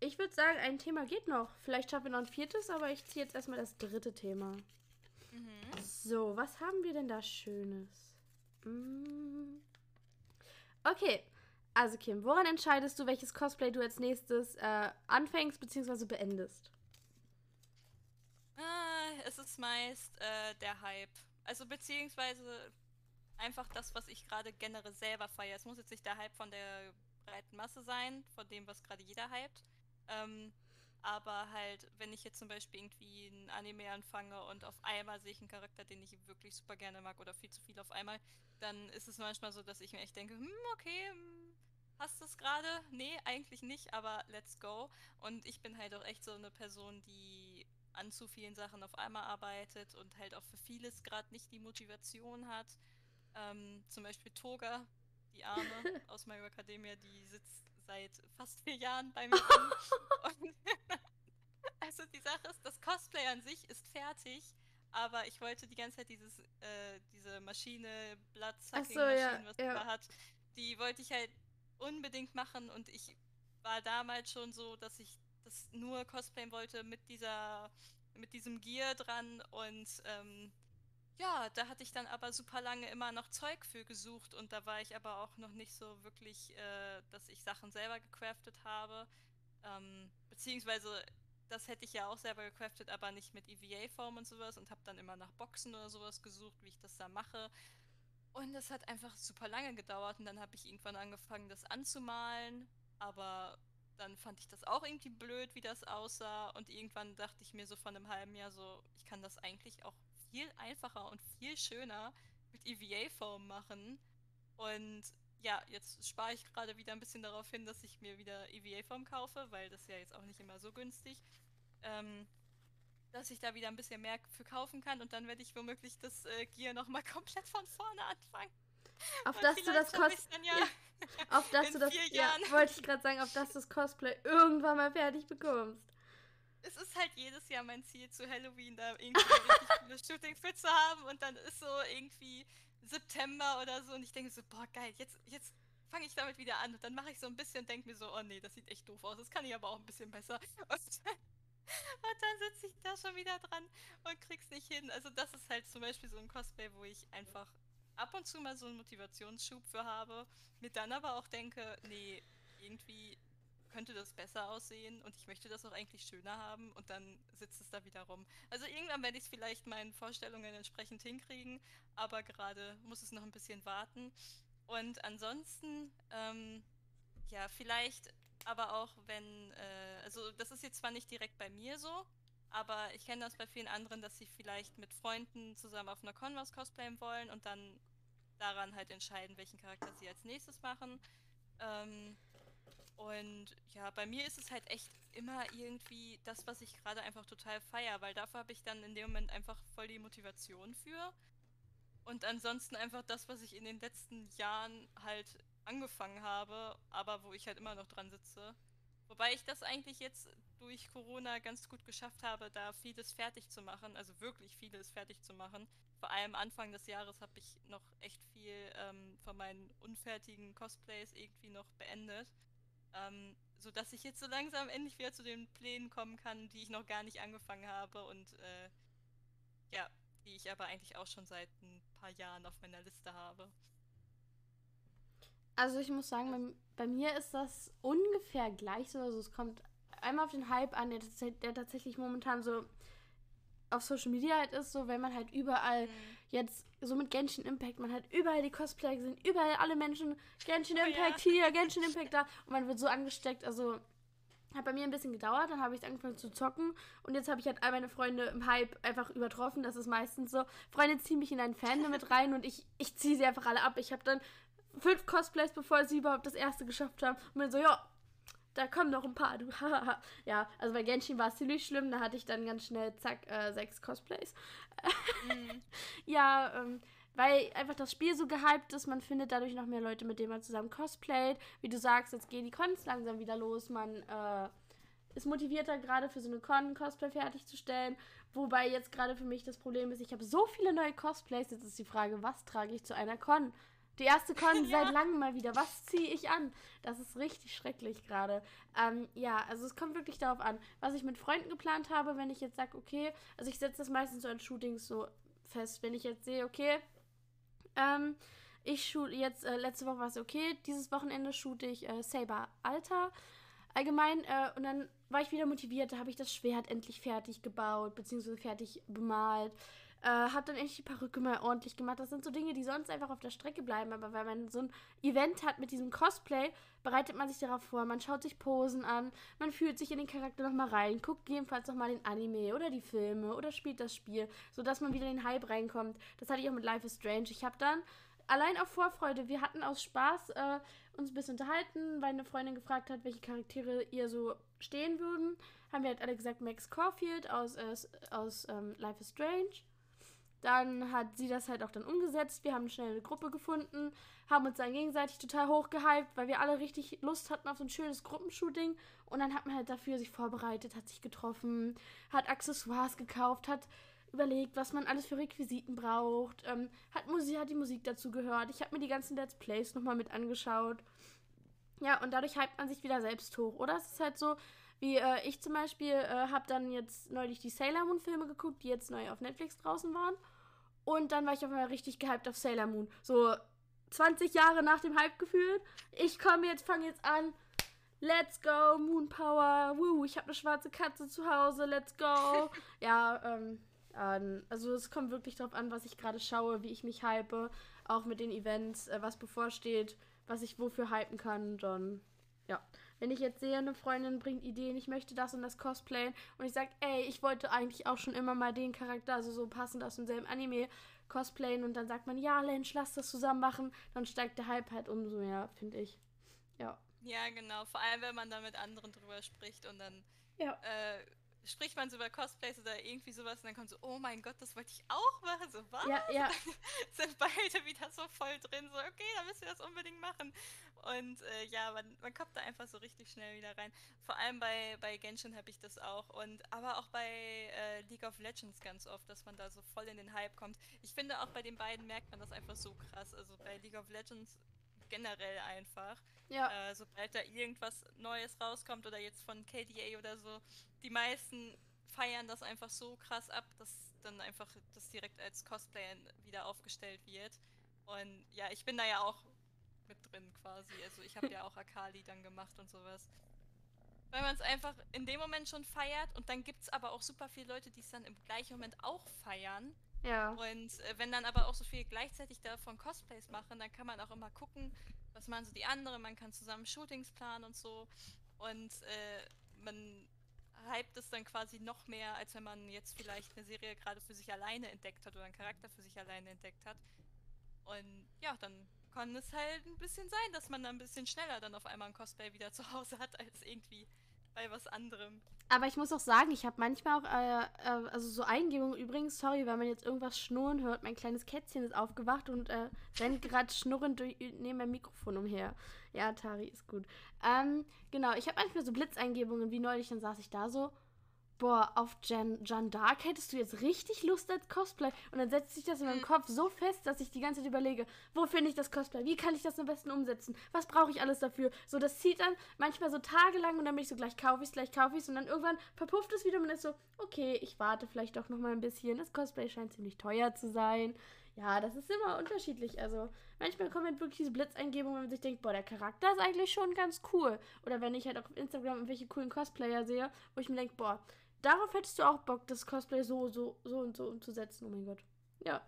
Ich würde sagen, ein Thema geht noch. Vielleicht schaffen wir noch ein viertes, aber ich ziehe jetzt erstmal das dritte Thema. Mhm. So, was haben wir denn da Schönes? Mm. Okay, also Kim, woran entscheidest du, welches Cosplay du als nächstes äh, anfängst bzw. beendest? Ah, es ist meist äh, der Hype. Also beziehungsweise einfach das, was ich gerade generell selber feiere. Es muss jetzt nicht der Hype von der breiten Masse sein, von dem, was gerade jeder hypt. Ähm, aber halt, wenn ich jetzt zum Beispiel irgendwie ein Anime anfange und auf einmal sehe ich einen Charakter, den ich wirklich super gerne mag oder viel zu viel auf einmal, dann ist es manchmal so, dass ich mir echt denke, hm, okay, hm, hast du es gerade? Nee, eigentlich nicht, aber let's go. Und ich bin halt auch echt so eine Person, die an zu vielen Sachen auf einmal arbeitet und halt auch für vieles gerade nicht die Motivation hat. Ähm, zum Beispiel Toga, die Arme [laughs] aus My Hero Academia, die sitzt seit fast vier Jahren bei mir [laughs] [laughs] also die Sache ist, das Cosplay an sich ist fertig, aber ich wollte die ganze Zeit dieses, äh, diese Maschine, Bloodsucking-Maschine, so, ja, was ja. da hat, die wollte ich halt unbedingt machen und ich war damals schon so, dass ich das nur cosplayen wollte mit dieser, mit diesem Gear dran und ähm, ja, da hatte ich dann aber super lange immer noch Zeug für gesucht und da war ich aber auch noch nicht so wirklich, äh, dass ich Sachen selber gecraftet habe. Ähm, beziehungsweise, das hätte ich ja auch selber gecraftet, aber nicht mit EVA-Form und sowas und habe dann immer nach Boxen oder sowas gesucht, wie ich das da mache. Und das hat einfach super lange gedauert und dann habe ich irgendwann angefangen, das anzumalen, aber dann fand ich das auch irgendwie blöd, wie das aussah und irgendwann dachte ich mir so von einem halben Jahr so, ich kann das eigentlich auch viel einfacher und viel schöner mit EVA-Form machen. Und ja, jetzt spare ich gerade wieder ein bisschen darauf hin, dass ich mir wieder EVA-Form kaufe, weil das ja jetzt auch nicht immer so günstig. Ähm, dass ich da wieder ein bisschen mehr für kaufen kann und dann werde ich womöglich das äh, Gear nochmal [laughs] komplett von vorne anfangen. Auf dass [laughs] du das Cosplay. Ja, auf dass du das. Ja, wollte ich gerade sagen, auf dass du das Cosplay irgendwann mal fertig bekommst es ist halt jedes Jahr mein Ziel, zu Halloween da irgendwie ein richtig [laughs] cooles Shooting fit zu haben und dann ist so irgendwie September oder so und ich denke so, boah, geil, jetzt, jetzt fange ich damit wieder an und dann mache ich so ein bisschen und denke mir so, oh nee, das sieht echt doof aus, das kann ich aber auch ein bisschen besser. [laughs] Und, und dann sitze ich da schon wieder dran und krieg's nicht hin. Also das ist halt zum Beispiel so ein Cosplay, wo ich einfach ab und zu mal so einen Motivationsschub für habe, mir dann aber auch denke, nee, irgendwie könnte das besser aussehen und ich möchte das auch eigentlich schöner haben und dann sitzt es da wieder rum. Also irgendwann werde ich es vielleicht meinen Vorstellungen entsprechend hinkriegen, aber gerade muss es noch ein bisschen warten. Und ansonsten, ähm, ja, vielleicht aber auch wenn, äh, also das ist jetzt zwar nicht direkt bei mir so, aber ich kenne das bei vielen anderen, dass sie vielleicht mit Freunden zusammen auf einer Con was cosplayen wollen und dann daran halt entscheiden, welchen Charakter sie als nächstes machen. Ähm, und ja, bei mir ist es halt echt immer irgendwie das, was ich gerade einfach total feier, weil dafür habe ich dann in dem Moment einfach voll die Motivation für. Und ansonsten einfach das, was ich in den letzten Jahren halt angefangen habe, aber wo ich halt immer noch dran sitze. Wobei ich das eigentlich jetzt durch Corona ganz gut geschafft habe, da vieles fertig zu machen, also wirklich vieles fertig zu machen. Vor allem Anfang des Jahres habe ich noch echt viel ähm, von meinen unfertigen Cosplays irgendwie noch beendet. Ähm, so dass ich jetzt so langsam endlich wieder zu den Plänen kommen kann, die ich noch gar nicht angefangen habe und äh, ja, die ich aber eigentlich auch schon seit ein paar Jahren auf meiner Liste habe. Also ich muss sagen, bei, bei mir ist das ungefähr gleich so. Also es kommt einmal auf den Hype an, der, der tatsächlich momentan so auf Social Media halt ist, so wenn man halt überall mhm. Jetzt so mit Genshin Impact, man hat überall die Cosplayer gesehen, überall alle Menschen, Genshin oh, Impact ja. hier, Genshin [laughs] Impact da. Und man wird so angesteckt, also hat bei mir ein bisschen gedauert, dann habe ich angefangen zu zocken. Und jetzt habe ich halt all meine Freunde im Hype einfach übertroffen, das ist meistens so, Freunde ziehen mich in ein Fandom mit [laughs] rein und ich, ich ziehe sie einfach alle ab, ich habe dann fünf Cosplays, bevor sie überhaupt das erste geschafft haben. Und bin so, ja, da kommen noch ein paar. Du, [laughs] ja, also bei Genshin war es ziemlich schlimm. Da hatte ich dann ganz schnell, zack, äh, sechs Cosplays. Mhm. [laughs] ja, ähm, weil einfach das Spiel so gehypt ist. Man findet dadurch noch mehr Leute, mit denen man zusammen cosplayt. Wie du sagst, jetzt gehen die Cons langsam wieder los. Man äh, ist motivierter, gerade für so eine Con Cosplay fertigzustellen. Wobei jetzt gerade für mich das Problem ist, ich habe so viele neue Cosplays. Jetzt ist die Frage, was trage ich zu einer Con? Die erste Con [laughs] ja. seit langem mal wieder. Was ziehe ich an? Das ist richtig schrecklich gerade. Ähm, ja, also es kommt wirklich darauf an, was ich mit Freunden geplant habe, wenn ich jetzt sage, okay, also ich setze das meistens so an Shootings so fest, wenn ich jetzt sehe, okay, ähm, ich shoot jetzt, äh, letzte Woche war es okay, dieses Wochenende shoote ich äh, Saber Alter allgemein äh, und dann war ich wieder motiviert, da habe ich das Schwert endlich fertig gebaut, beziehungsweise fertig bemalt. Äh, hab dann endlich die Perücke mal ordentlich gemacht. Das sind so Dinge, die sonst einfach auf der Strecke bleiben. Aber weil man so ein Event hat mit diesem Cosplay, bereitet man sich darauf vor. Man schaut sich Posen an, man fühlt sich in den Charakter nochmal rein, guckt jedenfalls nochmal den Anime oder die Filme oder spielt das Spiel, sodass man wieder in den Hype reinkommt. Das hatte ich auch mit Life is Strange. Ich habe dann allein auf Vorfreude, wir hatten aus Spaß äh, uns ein bisschen unterhalten, weil eine Freundin gefragt hat, welche Charaktere ihr so stehen würden. Haben wir halt alle gesagt, Max Caulfield aus, äh, aus ähm, Life is Strange. Dann hat sie das halt auch dann umgesetzt. Wir haben schnell eine Gruppe gefunden, haben uns dann gegenseitig total hochgehypt, weil wir alle richtig Lust hatten auf so ein schönes Gruppenshooting. Und dann hat man halt dafür sich vorbereitet, hat sich getroffen, hat Accessoires gekauft, hat überlegt, was man alles für Requisiten braucht, ähm, hat, Musik, hat die Musik dazu gehört. Ich habe mir die ganzen Let's Plays nochmal mit angeschaut. Ja, und dadurch hypt man sich wieder selbst hoch. Oder es ist halt so, wie äh, ich zum Beispiel äh, habe dann jetzt neulich die Sailor Moon Filme geguckt, die jetzt neu auf Netflix draußen waren. Und dann war ich auf einmal richtig gehypt auf Sailor Moon. So 20 Jahre nach dem Hype gefühlt. Ich komme jetzt, fange jetzt an. Let's go, Moon Power. Woo, ich habe eine schwarze Katze zu Hause. Let's go. [laughs] ja, ähm, also es kommt wirklich darauf an, was ich gerade schaue, wie ich mich hype. Auch mit den Events, äh, was bevorsteht, was ich wofür hypen kann. Dann, ja. Wenn ich jetzt sehe, eine Freundin bringt Ideen, ich möchte das und das cosplayen und ich sage, ey, ich wollte eigentlich auch schon immer mal den Charakter, also so passend aus demselben Anime, cosplayen und dann sagt man, ja, Lensch, lass das zusammen machen, dann steigt der Hype halt umso mehr, finde ich. Ja. Ja, genau. Vor allem, wenn man da mit anderen drüber spricht und dann ja. äh, spricht man so über Cosplays oder irgendwie sowas und dann kommt so, oh mein Gott, das wollte ich auch machen. So, was? Ja, ja. [laughs] sind beide wieder so voll drin, so, okay, dann müssen wir das unbedingt machen. Und äh, ja, man, man kommt da einfach so richtig schnell wieder rein. Vor allem bei, bei Genshin habe ich das auch. Und aber auch bei äh, League of Legends ganz oft, dass man da so voll in den Hype kommt. Ich finde auch bei den beiden merkt man das einfach so krass. Also bei League of Legends generell einfach. Ja. Äh, sobald da irgendwas Neues rauskommt oder jetzt von KDA oder so, die meisten feiern das einfach so krass ab, dass dann einfach das direkt als Cosplay wieder aufgestellt wird. Und ja, ich bin da ja auch mit drin quasi. Also ich habe ja auch Akali dann gemacht und sowas. Weil man es einfach in dem Moment schon feiert und dann gibt es aber auch super viele Leute, die es dann im gleichen Moment auch feiern. Ja. Und äh, wenn dann aber auch so viel gleichzeitig davon Cosplays machen, dann kann man auch immer gucken, was machen so die anderen, man kann zusammen Shootings planen und so. und äh, man hypt es dann quasi noch mehr, als wenn man jetzt vielleicht eine Serie gerade für sich alleine entdeckt hat oder einen Charakter für sich alleine entdeckt hat. Und ja, dann kann es halt ein bisschen sein, dass man dann ein bisschen schneller dann auf einmal ein Cosplay wieder zu Hause hat, als irgendwie bei was anderem. Aber ich muss auch sagen, ich habe manchmal auch, äh, äh, also so Eingebungen übrigens, sorry, weil man jetzt irgendwas schnurren hört. Mein kleines Kätzchen ist aufgewacht und äh, rennt gerade schnurrend durch, neben meinem Mikrofon umher. Ja, Tari ist gut. Ähm, genau, ich habe manchmal so Blitzeingebungen, wie neulich, dann saß ich da so, boah, auf Jan, Jeanne Dark hättest du jetzt richtig Lust als Cosplay. Und dann setzt sich das in meinem mhm. Kopf so fest, dass ich die ganze Zeit überlege, wo finde ich das Cosplay? Wie kann ich das am besten umsetzen? Was brauche ich alles dafür? So, das zieht dann manchmal so tagelang und dann bin ich so, gleich kaufe ich es, gleich kaufe ich es. Und dann irgendwann verpufft es wieder und man ist so, okay, ich warte vielleicht doch noch mal ein bisschen. Das Cosplay scheint ziemlich teuer zu sein. Ja, das ist immer unterschiedlich. Also manchmal kommen halt wirklich diese Blitzeingebungen, wenn man sich denkt, boah, der Charakter ist eigentlich schon ganz cool. Oder wenn ich halt auch auf Instagram irgendwelche coolen Cosplayer sehe, wo ich mir denke, boah, Darauf hättest du auch Bock, das Cosplay so, so, so und so umzusetzen. Oh mein Gott. Ja.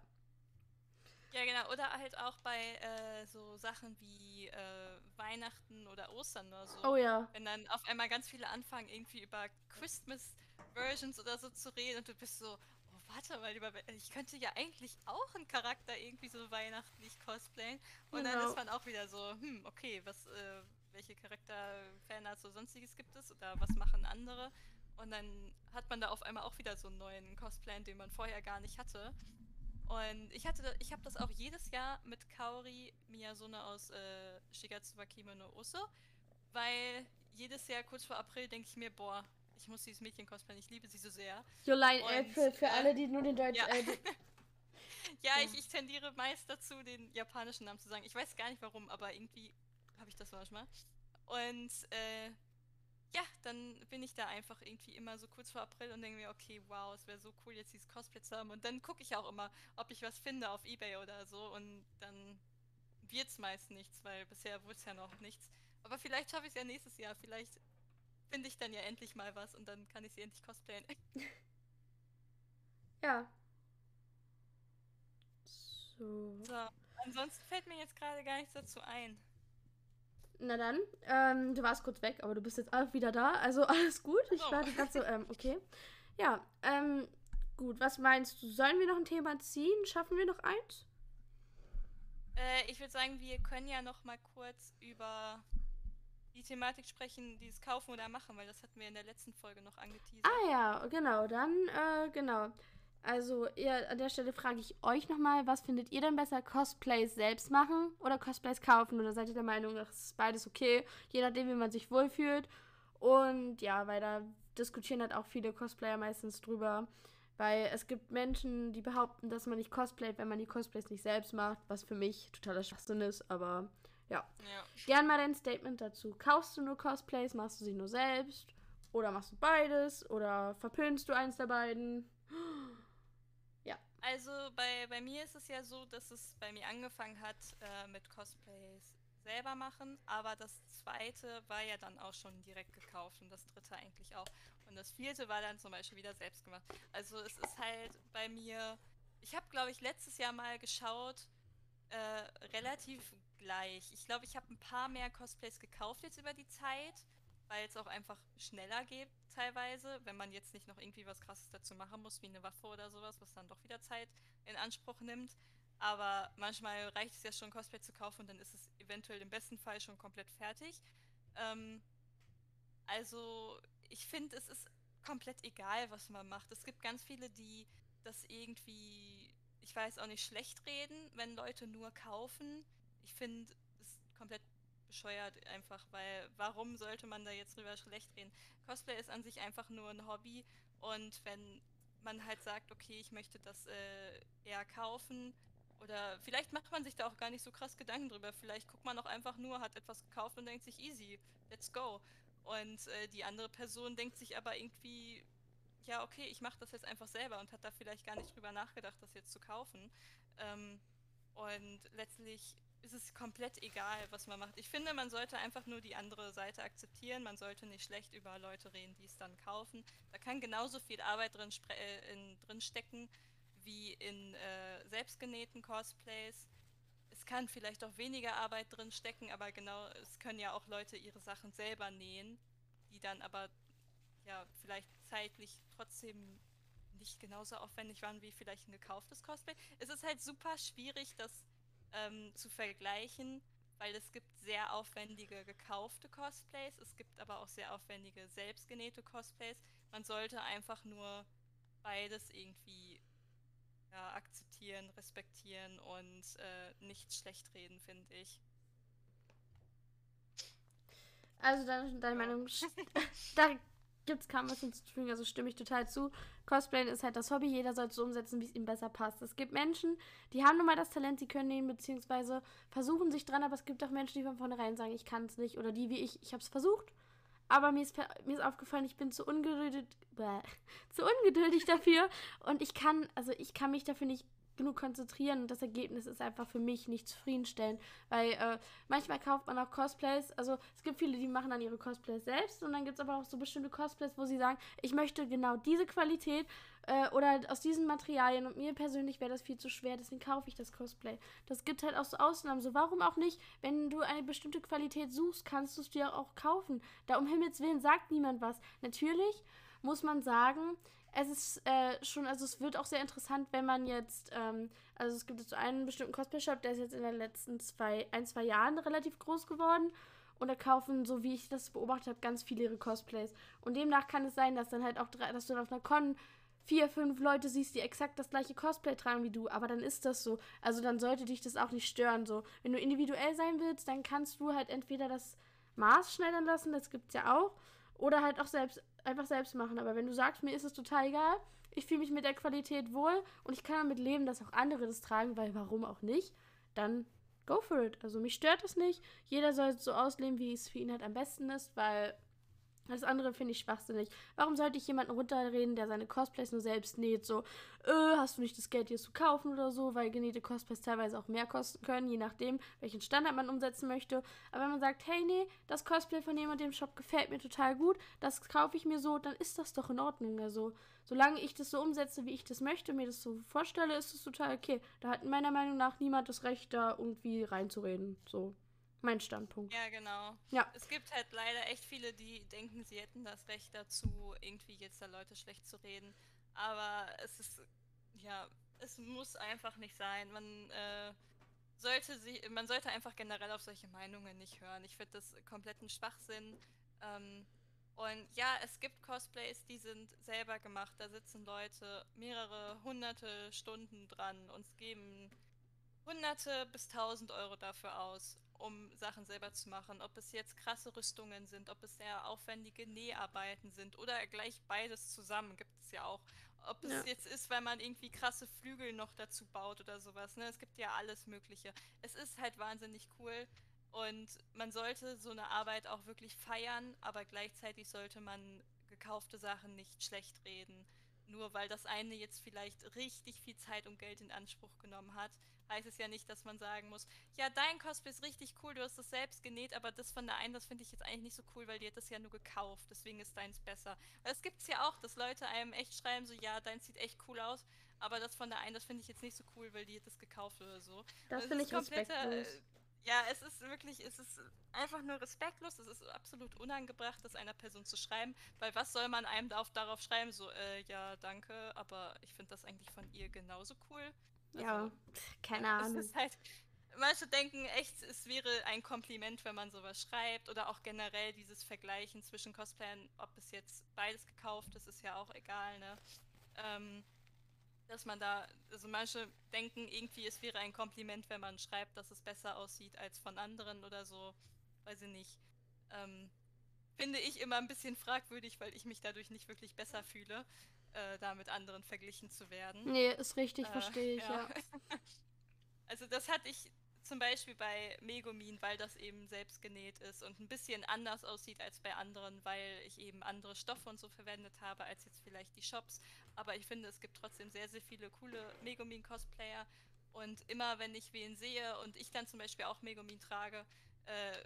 Ja, genau. Oder halt auch bei äh, so Sachen wie äh, Weihnachten oder Ostern oder so. Oh ja. Wenn dann auf einmal ganz viele anfangen, irgendwie über Christmas-Versions oder so zu reden und du bist so, oh, warte mal, lieber, ich könnte ja eigentlich auch einen Charakter irgendwie so weihnachtlich cosplayen. Und genau. dann ist man auch wieder so, hm, okay, was, äh, welche Charakter, Fanarts oder sonstiges gibt es oder was machen andere? Und dann hat man da auf einmal auch wieder so einen neuen Cosplay, den man vorher gar nicht hatte. Und ich hatte, ich habe das auch jedes Jahr mit Kaori Miyazune aus äh, Shigatsu wa Kime no Uso, weil jedes Jahr kurz vor April denke ich mir, boah, ich muss dieses Mädchen cosplayen, ich liebe sie so sehr. July April für äh, alle, die nur den deutschen. Ja, äh, ja, [laughs] ja. Ich, ich tendiere meist dazu, den japanischen Namen zu sagen. Ich weiß gar nicht warum, aber irgendwie habe ich das manchmal. Und äh, ja, dann bin ich da einfach irgendwie immer so kurz vor April und denke mir, okay, wow, es wäre so cool, jetzt dieses Cosplay zu haben. Und dann gucke ich auch immer, ob ich was finde auf Ebay oder so. Und dann wird es meist nichts, weil bisher wurde es ja noch nichts. Aber vielleicht schaffe ich es ja nächstes Jahr. Vielleicht finde ich dann ja endlich mal was und dann kann ich sie endlich cosplayen. [laughs] ja. So. so. Ansonsten fällt mir jetzt gerade gar nichts dazu ein. Na dann, ähm, du warst kurz weg, aber du bist jetzt auch wieder da. Also [laughs] alles gut. Ich oh. war gerade so, ähm, okay. Ja, ähm, gut. Was meinst du? Sollen wir noch ein Thema ziehen? Schaffen wir noch eins? Äh, ich würde sagen, wir können ja noch mal kurz über die Thematik sprechen, dieses Kaufen oder Machen, weil das hatten wir in der letzten Folge noch angeteasert. Ah ja, genau. Dann, äh, genau. Also, ihr, an der Stelle frage ich euch nochmal, was findet ihr denn besser? Cosplays selbst machen oder Cosplays kaufen? Oder seid ihr der Meinung, das ist beides okay, je nachdem, wie man sich wohlfühlt? Und ja, weil da diskutieren halt auch viele Cosplayer meistens drüber. Weil es gibt Menschen, die behaupten, dass man nicht cosplayt, wenn man die Cosplays nicht selbst macht, was für mich totaler Schwachsinn ist, aber ja. ja. Gern mal dein Statement dazu. Kaufst du nur Cosplays, machst du sie nur selbst? Oder machst du beides? Oder verpönst du eins der beiden? Also bei, bei mir ist es ja so, dass es bei mir angefangen hat äh, mit Cosplays selber machen, aber das zweite war ja dann auch schon direkt gekauft und das dritte eigentlich auch. Und das vierte war dann zum Beispiel wieder selbst gemacht. Also es ist halt bei mir, ich habe glaube ich letztes Jahr mal geschaut, äh, relativ gleich. Ich glaube, ich habe ein paar mehr Cosplays gekauft jetzt über die Zeit weil es auch einfach schneller geht teilweise, wenn man jetzt nicht noch irgendwie was krasses dazu machen muss, wie eine Waffe oder sowas, was dann doch wieder Zeit in Anspruch nimmt. Aber manchmal reicht es ja schon, Cosplay zu kaufen und dann ist es eventuell im besten Fall schon komplett fertig. Ähm, also ich finde, es ist komplett egal, was man macht. Es gibt ganz viele, die das irgendwie, ich weiß auch nicht, schlecht reden, wenn Leute nur kaufen. Ich finde es komplett bescheuert einfach, weil warum sollte man da jetzt drüber schlecht reden? Cosplay ist an sich einfach nur ein Hobby und wenn man halt sagt, okay, ich möchte das äh, eher kaufen oder vielleicht macht man sich da auch gar nicht so krass Gedanken drüber. Vielleicht guckt man auch einfach nur, hat etwas gekauft und denkt sich, easy, let's go. Und äh, die andere Person denkt sich aber irgendwie, ja, okay, ich mache das jetzt einfach selber und hat da vielleicht gar nicht drüber nachgedacht, das jetzt zu kaufen. Ähm, und letztlich ist es komplett egal, was man macht. Ich finde, man sollte einfach nur die andere Seite akzeptieren. Man sollte nicht schlecht über Leute reden, die es dann kaufen. Da kann genauso viel Arbeit drin, äh, in, drin stecken wie in äh, selbstgenähten Cosplays. Es kann vielleicht auch weniger Arbeit drin stecken, aber genau, es können ja auch Leute ihre Sachen selber nähen die dann aber ja vielleicht zeitlich trotzdem nicht genauso aufwendig waren wie vielleicht ein gekauftes Cosplay. Es ist halt super schwierig, das ähm, zu vergleichen, weil es gibt sehr aufwendige gekaufte Cosplays, es gibt aber auch sehr aufwendige selbstgenähte Cosplays. Man sollte einfach nur beides irgendwie ja, akzeptieren, respektieren und äh, nicht schlecht reden, finde ich. Also deine, deine Meinung, [laughs] da gibt es kaum was hinzuzufügen, also stimme ich total zu. Cosplayen ist halt das Hobby, jeder soll es so umsetzen, wie es ihm besser passt. Es gibt Menschen, die haben nun mal das Talent, sie können nehmen, beziehungsweise versuchen sich dran, aber es gibt auch Menschen, die von vornherein sagen, ich kann es nicht. Oder die wie ich, ich habe es versucht, aber mir ist, mir ist aufgefallen, ich bin zu ungeduldig, bäh, zu ungeduldig dafür und ich kann, also ich kann mich dafür nicht genug konzentrieren und das Ergebnis ist einfach für mich nicht zufriedenstellend, weil äh, manchmal kauft man auch Cosplays, also es gibt viele, die machen dann ihre Cosplays selbst und dann gibt es aber auch so bestimmte Cosplays, wo sie sagen, ich möchte genau diese Qualität äh, oder aus diesen Materialien und mir persönlich wäre das viel zu schwer, deswegen kaufe ich das Cosplay. Das gibt halt auch so Ausnahmen, so warum auch nicht, wenn du eine bestimmte Qualität suchst, kannst du es dir auch kaufen. Da um Himmels Willen sagt niemand was. Natürlich muss man sagen, es ist äh, schon, also es wird auch sehr interessant, wenn man jetzt, ähm, also es gibt jetzt so einen bestimmten Cosplay-Shop, der ist jetzt in den letzten zwei, ein, zwei Jahren relativ groß geworden. Und da kaufen, so wie ich das beobachtet habe, ganz viele ihre Cosplays. Und demnach kann es sein, dass dann halt auch, dass du dann auf einer Con vier, fünf Leute siehst, die exakt das gleiche Cosplay tragen wie du, aber dann ist das so. Also dann sollte dich das auch nicht stören. So, wenn du individuell sein willst, dann kannst du halt entweder das Maß schneidern lassen, das gibt's ja auch, oder halt auch selbst einfach selbst machen. Aber wenn du sagst, mir ist es total egal, ich fühle mich mit der Qualität wohl und ich kann damit leben, dass auch andere das tragen, weil warum auch nicht, dann go for it. Also mich stört es nicht. Jeder soll es so ausleben, wie es für ihn halt am besten ist, weil das andere finde ich schwachsinnig. Warum sollte ich jemanden runterreden, der seine Cosplays nur selbst näht? So, äh, hast du nicht das Geld, dir zu kaufen oder so, weil genähte Cosplays teilweise auch mehr kosten können, je nachdem, welchen Standard man umsetzen möchte. Aber wenn man sagt, hey, nee, das Cosplay von jemandem im Shop gefällt mir total gut, das kaufe ich mir so, dann ist das doch in Ordnung. Also, solange ich das so umsetze, wie ich das möchte, mir das so vorstelle, ist es total okay. Da hat meiner Meinung nach niemand das Recht, da irgendwie reinzureden. So mein Standpunkt. Ja, genau. Ja. Es gibt halt leider echt viele, die denken, sie hätten das Recht dazu, irgendwie jetzt da Leute schlecht zu reden. Aber es ist, ja, es muss einfach nicht sein. Man äh, sollte sie, man sollte einfach generell auf solche Meinungen nicht hören. Ich finde das kompletten Schwachsinn. Ähm, und ja, es gibt Cosplays, die sind selber gemacht. Da sitzen Leute mehrere hunderte Stunden dran und geben hunderte bis tausend Euro dafür aus um Sachen selber zu machen. Ob es jetzt krasse Rüstungen sind, ob es sehr aufwendige Näharbeiten sind oder gleich beides zusammen gibt es ja auch. Ob es ja. jetzt ist, weil man irgendwie krasse Flügel noch dazu baut oder sowas. Ne? Es gibt ja alles Mögliche. Es ist halt wahnsinnig cool und man sollte so eine Arbeit auch wirklich feiern, aber gleichzeitig sollte man gekaufte Sachen nicht schlecht reden. Nur weil das eine jetzt vielleicht richtig viel Zeit und Geld in Anspruch genommen hat, heißt es ja nicht, dass man sagen muss, ja, dein Cosplay ist richtig cool, du hast es selbst genäht, aber das von der einen, das finde ich jetzt eigentlich nicht so cool, weil die hat das ja nur gekauft, deswegen ist deins besser. Es gibt es ja auch, dass Leute einem echt schreiben, so, ja, deins sieht echt cool aus, aber das von der einen, das finde ich jetzt nicht so cool, weil die hat das gekauft oder so. Das finde ich respektlos. Ja, es ist wirklich, es ist einfach nur respektlos, es ist absolut unangebracht, das einer Person zu schreiben, weil was soll man einem darauf, darauf schreiben, so, äh, ja, danke, aber ich finde das eigentlich von ihr genauso cool. Also, ja, keine Ahnung. Es ist halt, manche denken echt, es wäre ein Kompliment, wenn man sowas schreibt oder auch generell dieses Vergleichen zwischen Cosplayern, ob es jetzt beides gekauft ist, ist ja auch egal, ne? Ähm, dass man da, also manche denken irgendwie, es wäre ein Kompliment, wenn man schreibt, dass es besser aussieht als von anderen oder so, weiß ich nicht. Ähm, finde ich immer ein bisschen fragwürdig, weil ich mich dadurch nicht wirklich besser fühle, äh, da mit anderen verglichen zu werden. Nee, ist richtig, äh, verstehe ich, ja. ja. [laughs] also das hatte ich zum Beispiel bei Megumin, weil das eben selbst genäht ist und ein bisschen anders aussieht als bei anderen, weil ich eben andere Stoffe und so verwendet habe als jetzt vielleicht die Shops. Aber ich finde, es gibt trotzdem sehr, sehr viele coole Megumin-Cosplayer. Und immer wenn ich wen sehe und ich dann zum Beispiel auch Megumin trage, äh,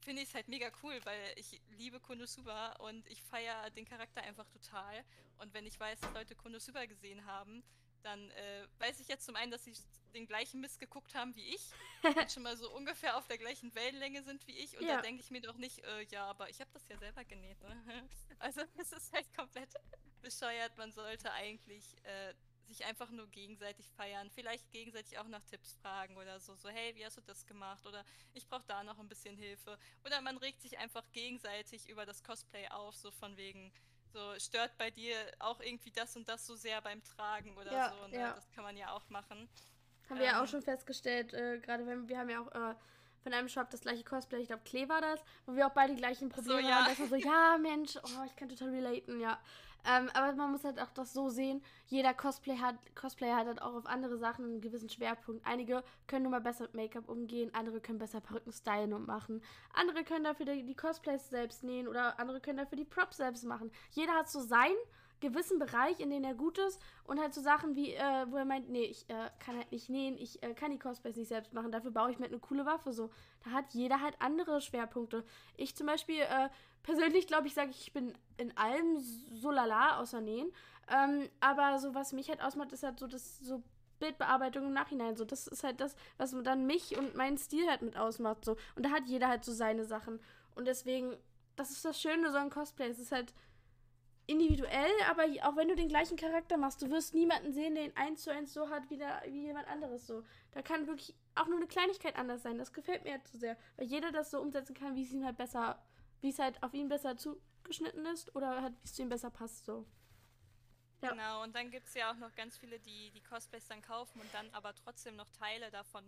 finde ich es halt mega cool, weil ich liebe Konosuba und ich feiere den Charakter einfach total. Und wenn ich weiß, dass Leute Konosuba gesehen haben, dann äh, weiß ich jetzt zum einen, dass sie den gleichen Mist geguckt haben wie ich [laughs] und schon mal so ungefähr auf der gleichen Wellenlänge sind wie ich. Und ja. da denke ich mir doch nicht, äh, ja, aber ich habe das ja selber genäht. Ne? [laughs] Also [laughs] es ist halt komplett bescheuert. Man sollte eigentlich äh, sich einfach nur gegenseitig feiern, vielleicht gegenseitig auch nach Tipps fragen oder so, so hey, wie hast du das gemacht oder ich brauche da noch ein bisschen Hilfe oder man regt sich einfach gegenseitig über das Cosplay auf, so von wegen so stört bei dir auch irgendwie das und das so sehr beim Tragen oder ja, so, ne? ja. das kann man ja auch machen. Haben ähm, wir ja auch ähm, schon festgestellt, äh, gerade wenn wir haben ja auch äh, von einem Shop das gleiche Cosplay, ich glaube Klee war das, wo wir auch beide die gleichen Probleme so, ja. haben, dass wir so, [laughs] ja Mensch, oh, ich kann total relaten, ja. Ähm, aber man muss halt auch das so sehen, jeder Cosplay hat, Cosplayer hat halt auch auf andere Sachen einen gewissen Schwerpunkt. Einige können nur mal besser mit Make-up umgehen, andere können besser Perücken stylen und machen. Andere können dafür die, die Cosplays selbst nähen oder andere können dafür die Props selbst machen. Jeder hat so sein gewissen Bereich, in dem er gut ist und halt so Sachen wie, äh, wo er meint, nee, ich äh, kann halt nicht nähen, ich äh, kann die Cosplays nicht selbst machen, dafür baue ich mir eine coole Waffe so. Da hat jeder halt andere Schwerpunkte. Ich zum Beispiel, äh, persönlich glaube ich, sage ich, ich bin in allem so lala, außer Nähen. Ähm, aber so, was mich halt ausmacht, ist halt so, das so Bildbearbeitung im Nachhinein. So, das ist halt das, was dann mich und meinen Stil halt mit ausmacht. So. Und da hat jeder halt so seine Sachen. Und deswegen, das ist das Schöne so ein Cosplay. Es ist halt individuell, aber auch wenn du den gleichen Charakter machst, du wirst niemanden sehen, der ihn eins zu eins so hat wie, der, wie jemand anderes so. Da kann wirklich auch nur eine Kleinigkeit anders sein. Das gefällt mir halt zu sehr, weil jeder das so umsetzen kann, wie es ihn halt besser, wie es halt auf ihn besser zugeschnitten ist oder halt wie es zu ihm besser passt so. Ja. Genau, und dann gibt es ja auch noch ganz viele, die die Cosplays dann kaufen und dann aber trotzdem noch Teile davon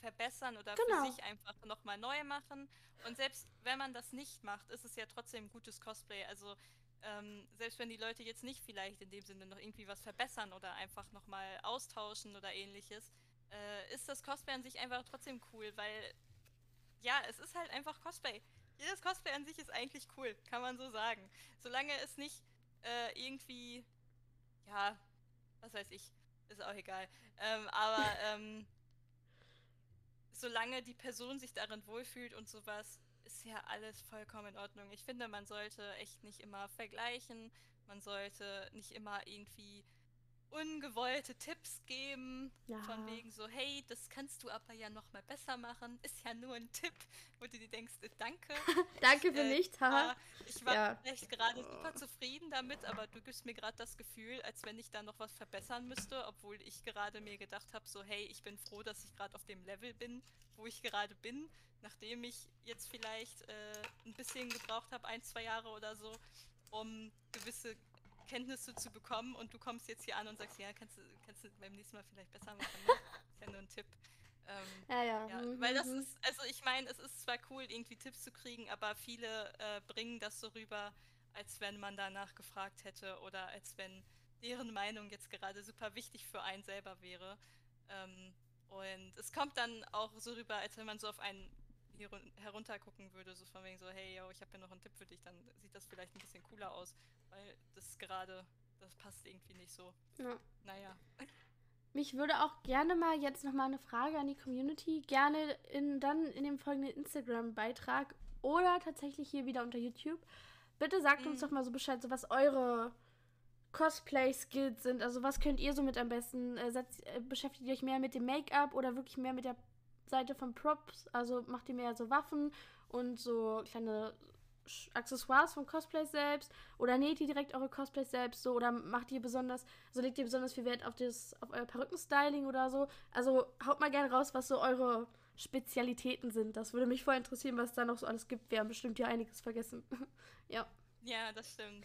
verbessern oder genau. für sich einfach nochmal neu machen. Und selbst wenn man das nicht macht, ist es ja trotzdem ein gutes Cosplay. Also ähm, selbst wenn die Leute jetzt nicht vielleicht in dem Sinne noch irgendwie was verbessern oder einfach nochmal austauschen oder ähnliches, äh, ist das Cosplay an sich einfach trotzdem cool, weil ja, es ist halt einfach Cosplay. Jedes Cosplay an sich ist eigentlich cool, kann man so sagen. Solange es nicht äh, irgendwie, ja, was weiß ich, ist auch egal. Ähm, aber [laughs] ähm, solange die Person sich darin wohlfühlt und sowas, ist ja alles vollkommen in Ordnung. Ich finde, man sollte echt nicht immer vergleichen. Man sollte nicht immer irgendwie ungewollte Tipps geben, ja. von wegen so, hey, das kannst du aber ja noch mal besser machen, ist ja nur ein Tipp, wo du dir denkst, äh, danke. [laughs] danke für äh, nichts, haha. Ich war ja. echt gerade super zufrieden damit, aber du gibst mir gerade das Gefühl, als wenn ich da noch was verbessern müsste, obwohl ich gerade mir gedacht habe, so, hey, ich bin froh, dass ich gerade auf dem Level bin, wo ich gerade bin, nachdem ich jetzt vielleicht äh, ein bisschen gebraucht habe, ein, zwei Jahre oder so, um gewisse Kenntnisse zu bekommen und du kommst jetzt hier an und sagst, ja, kannst du, kannst du beim nächsten Mal vielleicht besser machen. Ne? [laughs] ist ja nur ein Tipp. Ähm, ja, ja. ja mhm. Weil das mhm. ist, also ich meine, es ist zwar cool, irgendwie Tipps zu kriegen, aber viele äh, bringen das so rüber, als wenn man danach gefragt hätte oder als wenn deren Meinung jetzt gerade super wichtig für einen selber wäre. Ähm, und es kommt dann auch so rüber, als wenn man so auf einen heruntergucken würde, so von wegen so, hey, yo, ich habe hier noch einen Tipp für dich, dann sieht das vielleicht ein bisschen cooler aus, weil das gerade, das passt irgendwie nicht so. Ja. Naja. Mich würde auch gerne mal jetzt nochmal eine Frage an die Community, gerne in, dann in dem folgenden Instagram-Beitrag oder tatsächlich hier wieder unter YouTube. Bitte sagt mhm. uns doch mal so Bescheid, so was eure Cosplay-Skills sind. Also was könnt ihr so mit am besten? Äh, setzt, äh, beschäftigt ihr euch mehr mit dem Make-up oder wirklich mehr mit der Seite von Props. Also macht ihr mehr so Waffen und so kleine Accessoires von Cosplays selbst oder näht ihr direkt eure Cosplays selbst so oder macht ihr besonders, also legt ihr besonders viel Wert auf das, auf euer Perückenstyling oder so. Also haut mal gerne raus, was so eure Spezialitäten sind. Das würde mich voll interessieren, was da noch so alles gibt. Wir haben bestimmt hier einiges vergessen. [laughs] ja. Ja, das stimmt.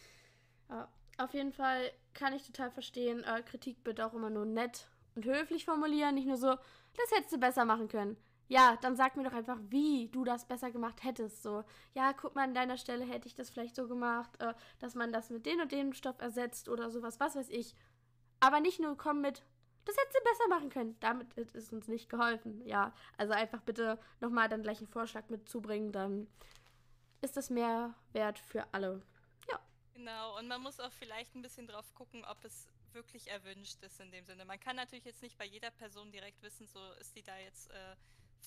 Ja, auf jeden Fall kann ich total verstehen. Äh, Kritik bitte auch immer nur nett und höflich formulieren, nicht nur so, das hättest du besser machen können. Ja, dann sag mir doch einfach, wie du das besser gemacht hättest. So, ja, guck mal, an deiner Stelle hätte ich das vielleicht so gemacht, äh, dass man das mit dem und dem Stoff ersetzt oder sowas, was weiß ich. Aber nicht nur kommen mit, das hättest du besser machen können. Damit ist uns nicht geholfen. Ja, also einfach bitte nochmal dann gleich einen Vorschlag mitzubringen, dann ist das mehr wert für alle. Ja. Genau, und man muss auch vielleicht ein bisschen drauf gucken, ob es wirklich erwünscht ist in dem Sinne. Man kann natürlich jetzt nicht bei jeder Person direkt wissen, so ist die da jetzt äh,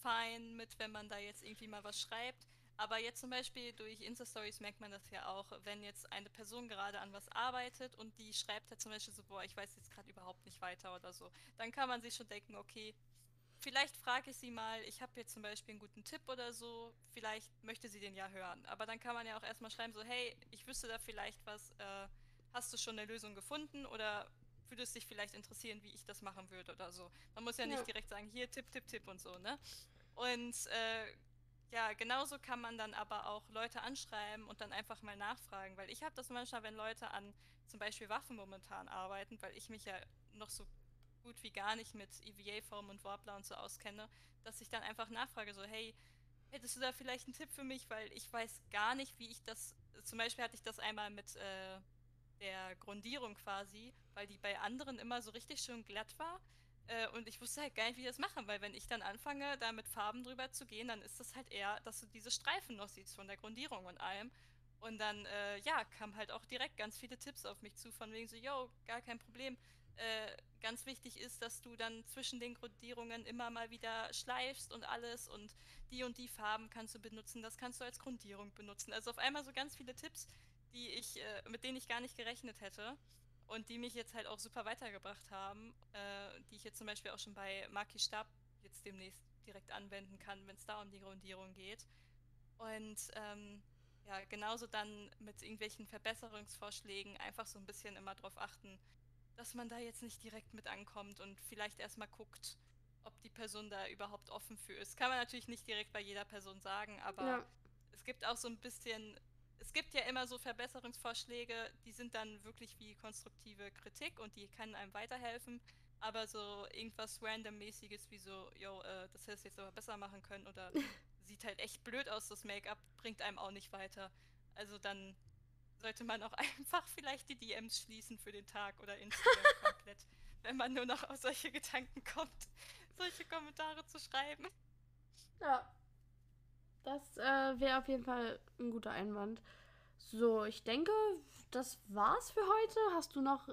fein mit, wenn man da jetzt irgendwie mal was schreibt. Aber jetzt zum Beispiel durch Insta-Stories merkt man das ja auch, wenn jetzt eine Person gerade an was arbeitet und die schreibt halt zum Beispiel so, boah, ich weiß jetzt gerade überhaupt nicht weiter oder so, dann kann man sich schon denken, okay, vielleicht frage ich sie mal, ich habe jetzt zum Beispiel einen guten Tipp oder so, vielleicht möchte sie den ja hören. Aber dann kann man ja auch erstmal schreiben, so, hey, ich wüsste da vielleicht was, äh, hast du schon eine Lösung gefunden oder würde es dich vielleicht interessieren, wie ich das machen würde oder so. Man muss ja, ja. nicht direkt sagen, hier, Tipp, Tipp, Tipp und so, ne? Und äh, ja, genauso kann man dann aber auch Leute anschreiben und dann einfach mal nachfragen, weil ich habe das manchmal, wenn Leute an zum Beispiel Waffen momentan arbeiten, weil ich mich ja noch so gut wie gar nicht mit EVA-Form und Warbler und so auskenne, dass ich dann einfach nachfrage, so, hey, hättest du da vielleicht einen Tipp für mich, weil ich weiß gar nicht, wie ich das, zum Beispiel hatte ich das einmal mit äh, der Grundierung quasi, weil die bei anderen immer so richtig schön glatt war äh, und ich wusste halt gar nicht, wie ich das machen, weil wenn ich dann anfange, da mit Farben drüber zu gehen, dann ist das halt eher, dass du diese Streifen noch siehst von der Grundierung und allem. Und dann, äh, ja, kamen halt auch direkt ganz viele Tipps auf mich zu, von wegen so, yo, gar kein Problem. Äh, ganz wichtig ist, dass du dann zwischen den Grundierungen immer mal wieder schleifst und alles und die und die Farben kannst du benutzen, das kannst du als Grundierung benutzen. Also auf einmal so ganz viele Tipps, die ich, äh, mit denen ich gar nicht gerechnet hätte und die mich jetzt halt auch super weitergebracht haben, äh, die ich jetzt zum Beispiel auch schon bei Maki Stab jetzt demnächst direkt anwenden kann, wenn es da um die Grundierung geht. Und ähm, ja, genauso dann mit irgendwelchen Verbesserungsvorschlägen einfach so ein bisschen immer darauf achten, dass man da jetzt nicht direkt mit ankommt und vielleicht erstmal guckt, ob die Person da überhaupt offen für ist. Kann man natürlich nicht direkt bei jeder Person sagen, aber ja. es gibt auch so ein bisschen es gibt ja immer so Verbesserungsvorschläge, die sind dann wirklich wie konstruktive Kritik und die können einem weiterhelfen. Aber so irgendwas randommäßiges wie so, yo, äh, das hättest du jetzt aber besser machen können oder [laughs] sieht halt echt blöd aus, das Make-up, bringt einem auch nicht weiter. Also dann sollte man auch [laughs] einfach vielleicht die DMs schließen für den Tag oder Instagram [laughs] komplett, wenn man nur noch auf solche Gedanken kommt, solche Kommentare zu schreiben. Ja, das äh, wäre auf jeden Fall ein guter Einwand. So, ich denke, das war's für heute. Hast du noch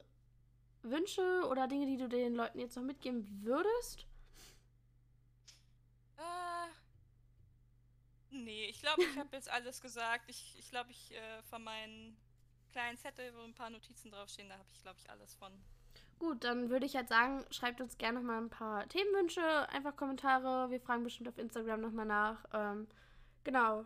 Wünsche oder Dinge, die du den Leuten jetzt noch mitgeben würdest? Äh. Nee, ich glaube, ich habe jetzt alles gesagt. Ich glaube, ich, glaub, ich äh, von meinen kleinen Zettel, wo ein paar Notizen draufstehen, da habe ich, glaube ich, alles von. Gut, dann würde ich halt sagen, schreibt uns gerne noch mal ein paar Themenwünsche, einfach Kommentare. Wir fragen bestimmt auf Instagram nochmal nach. Ähm, Genau.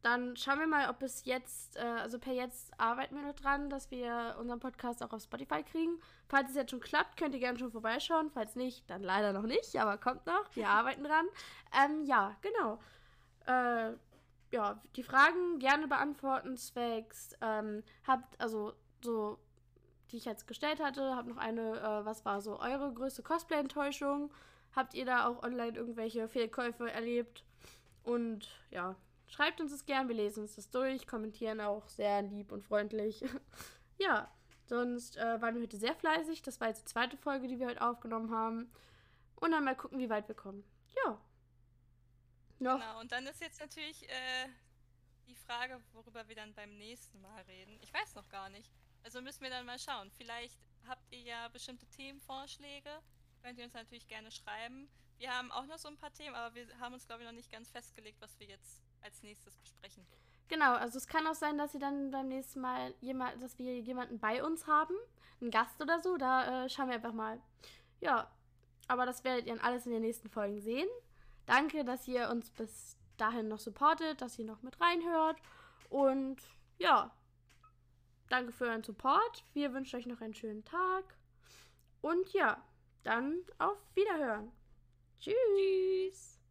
Dann schauen wir mal, ob es jetzt, äh, also per jetzt arbeiten wir noch dran, dass wir unseren Podcast auch auf Spotify kriegen. Falls es jetzt schon klappt, könnt ihr gerne schon vorbeischauen. Falls nicht, dann leider noch nicht, aber kommt noch. Wir [laughs] arbeiten dran. Ähm, ja, genau. Äh, ja, die Fragen gerne beantworten, zwecks. Ähm, habt, also so, die ich jetzt gestellt hatte, habt noch eine, äh, was war so eure größte Cosplay-Enttäuschung? Habt ihr da auch online irgendwelche Fehlkäufe erlebt? Und ja, schreibt uns das gern, wir lesen uns das durch, kommentieren auch sehr lieb und freundlich. [laughs] ja, sonst äh, waren wir heute sehr fleißig. Das war jetzt die zweite Folge, die wir heute aufgenommen haben. Und dann mal gucken, wie weit wir kommen. Ja. Noch. Genau, und dann ist jetzt natürlich äh, die Frage, worüber wir dann beim nächsten Mal reden. Ich weiß noch gar nicht. Also müssen wir dann mal schauen. Vielleicht habt ihr ja bestimmte Themenvorschläge. Könnt ihr uns natürlich gerne schreiben. Wir haben auch noch so ein paar Themen, aber wir haben uns, glaube ich, noch nicht ganz festgelegt, was wir jetzt als nächstes besprechen. Genau, also es kann auch sein, dass sie dann beim nächsten Mal jemand, dass wir jemanden bei uns haben, einen Gast oder so. Da äh, schauen wir einfach mal. Ja, aber das werdet ihr dann alles in den nächsten Folgen sehen. Danke, dass ihr uns bis dahin noch supportet, dass ihr noch mit reinhört. Und ja, danke für euren Support. Wir wünschen euch noch einen schönen Tag. Und ja, dann auf Wiederhören. Tschüss. Tschüss.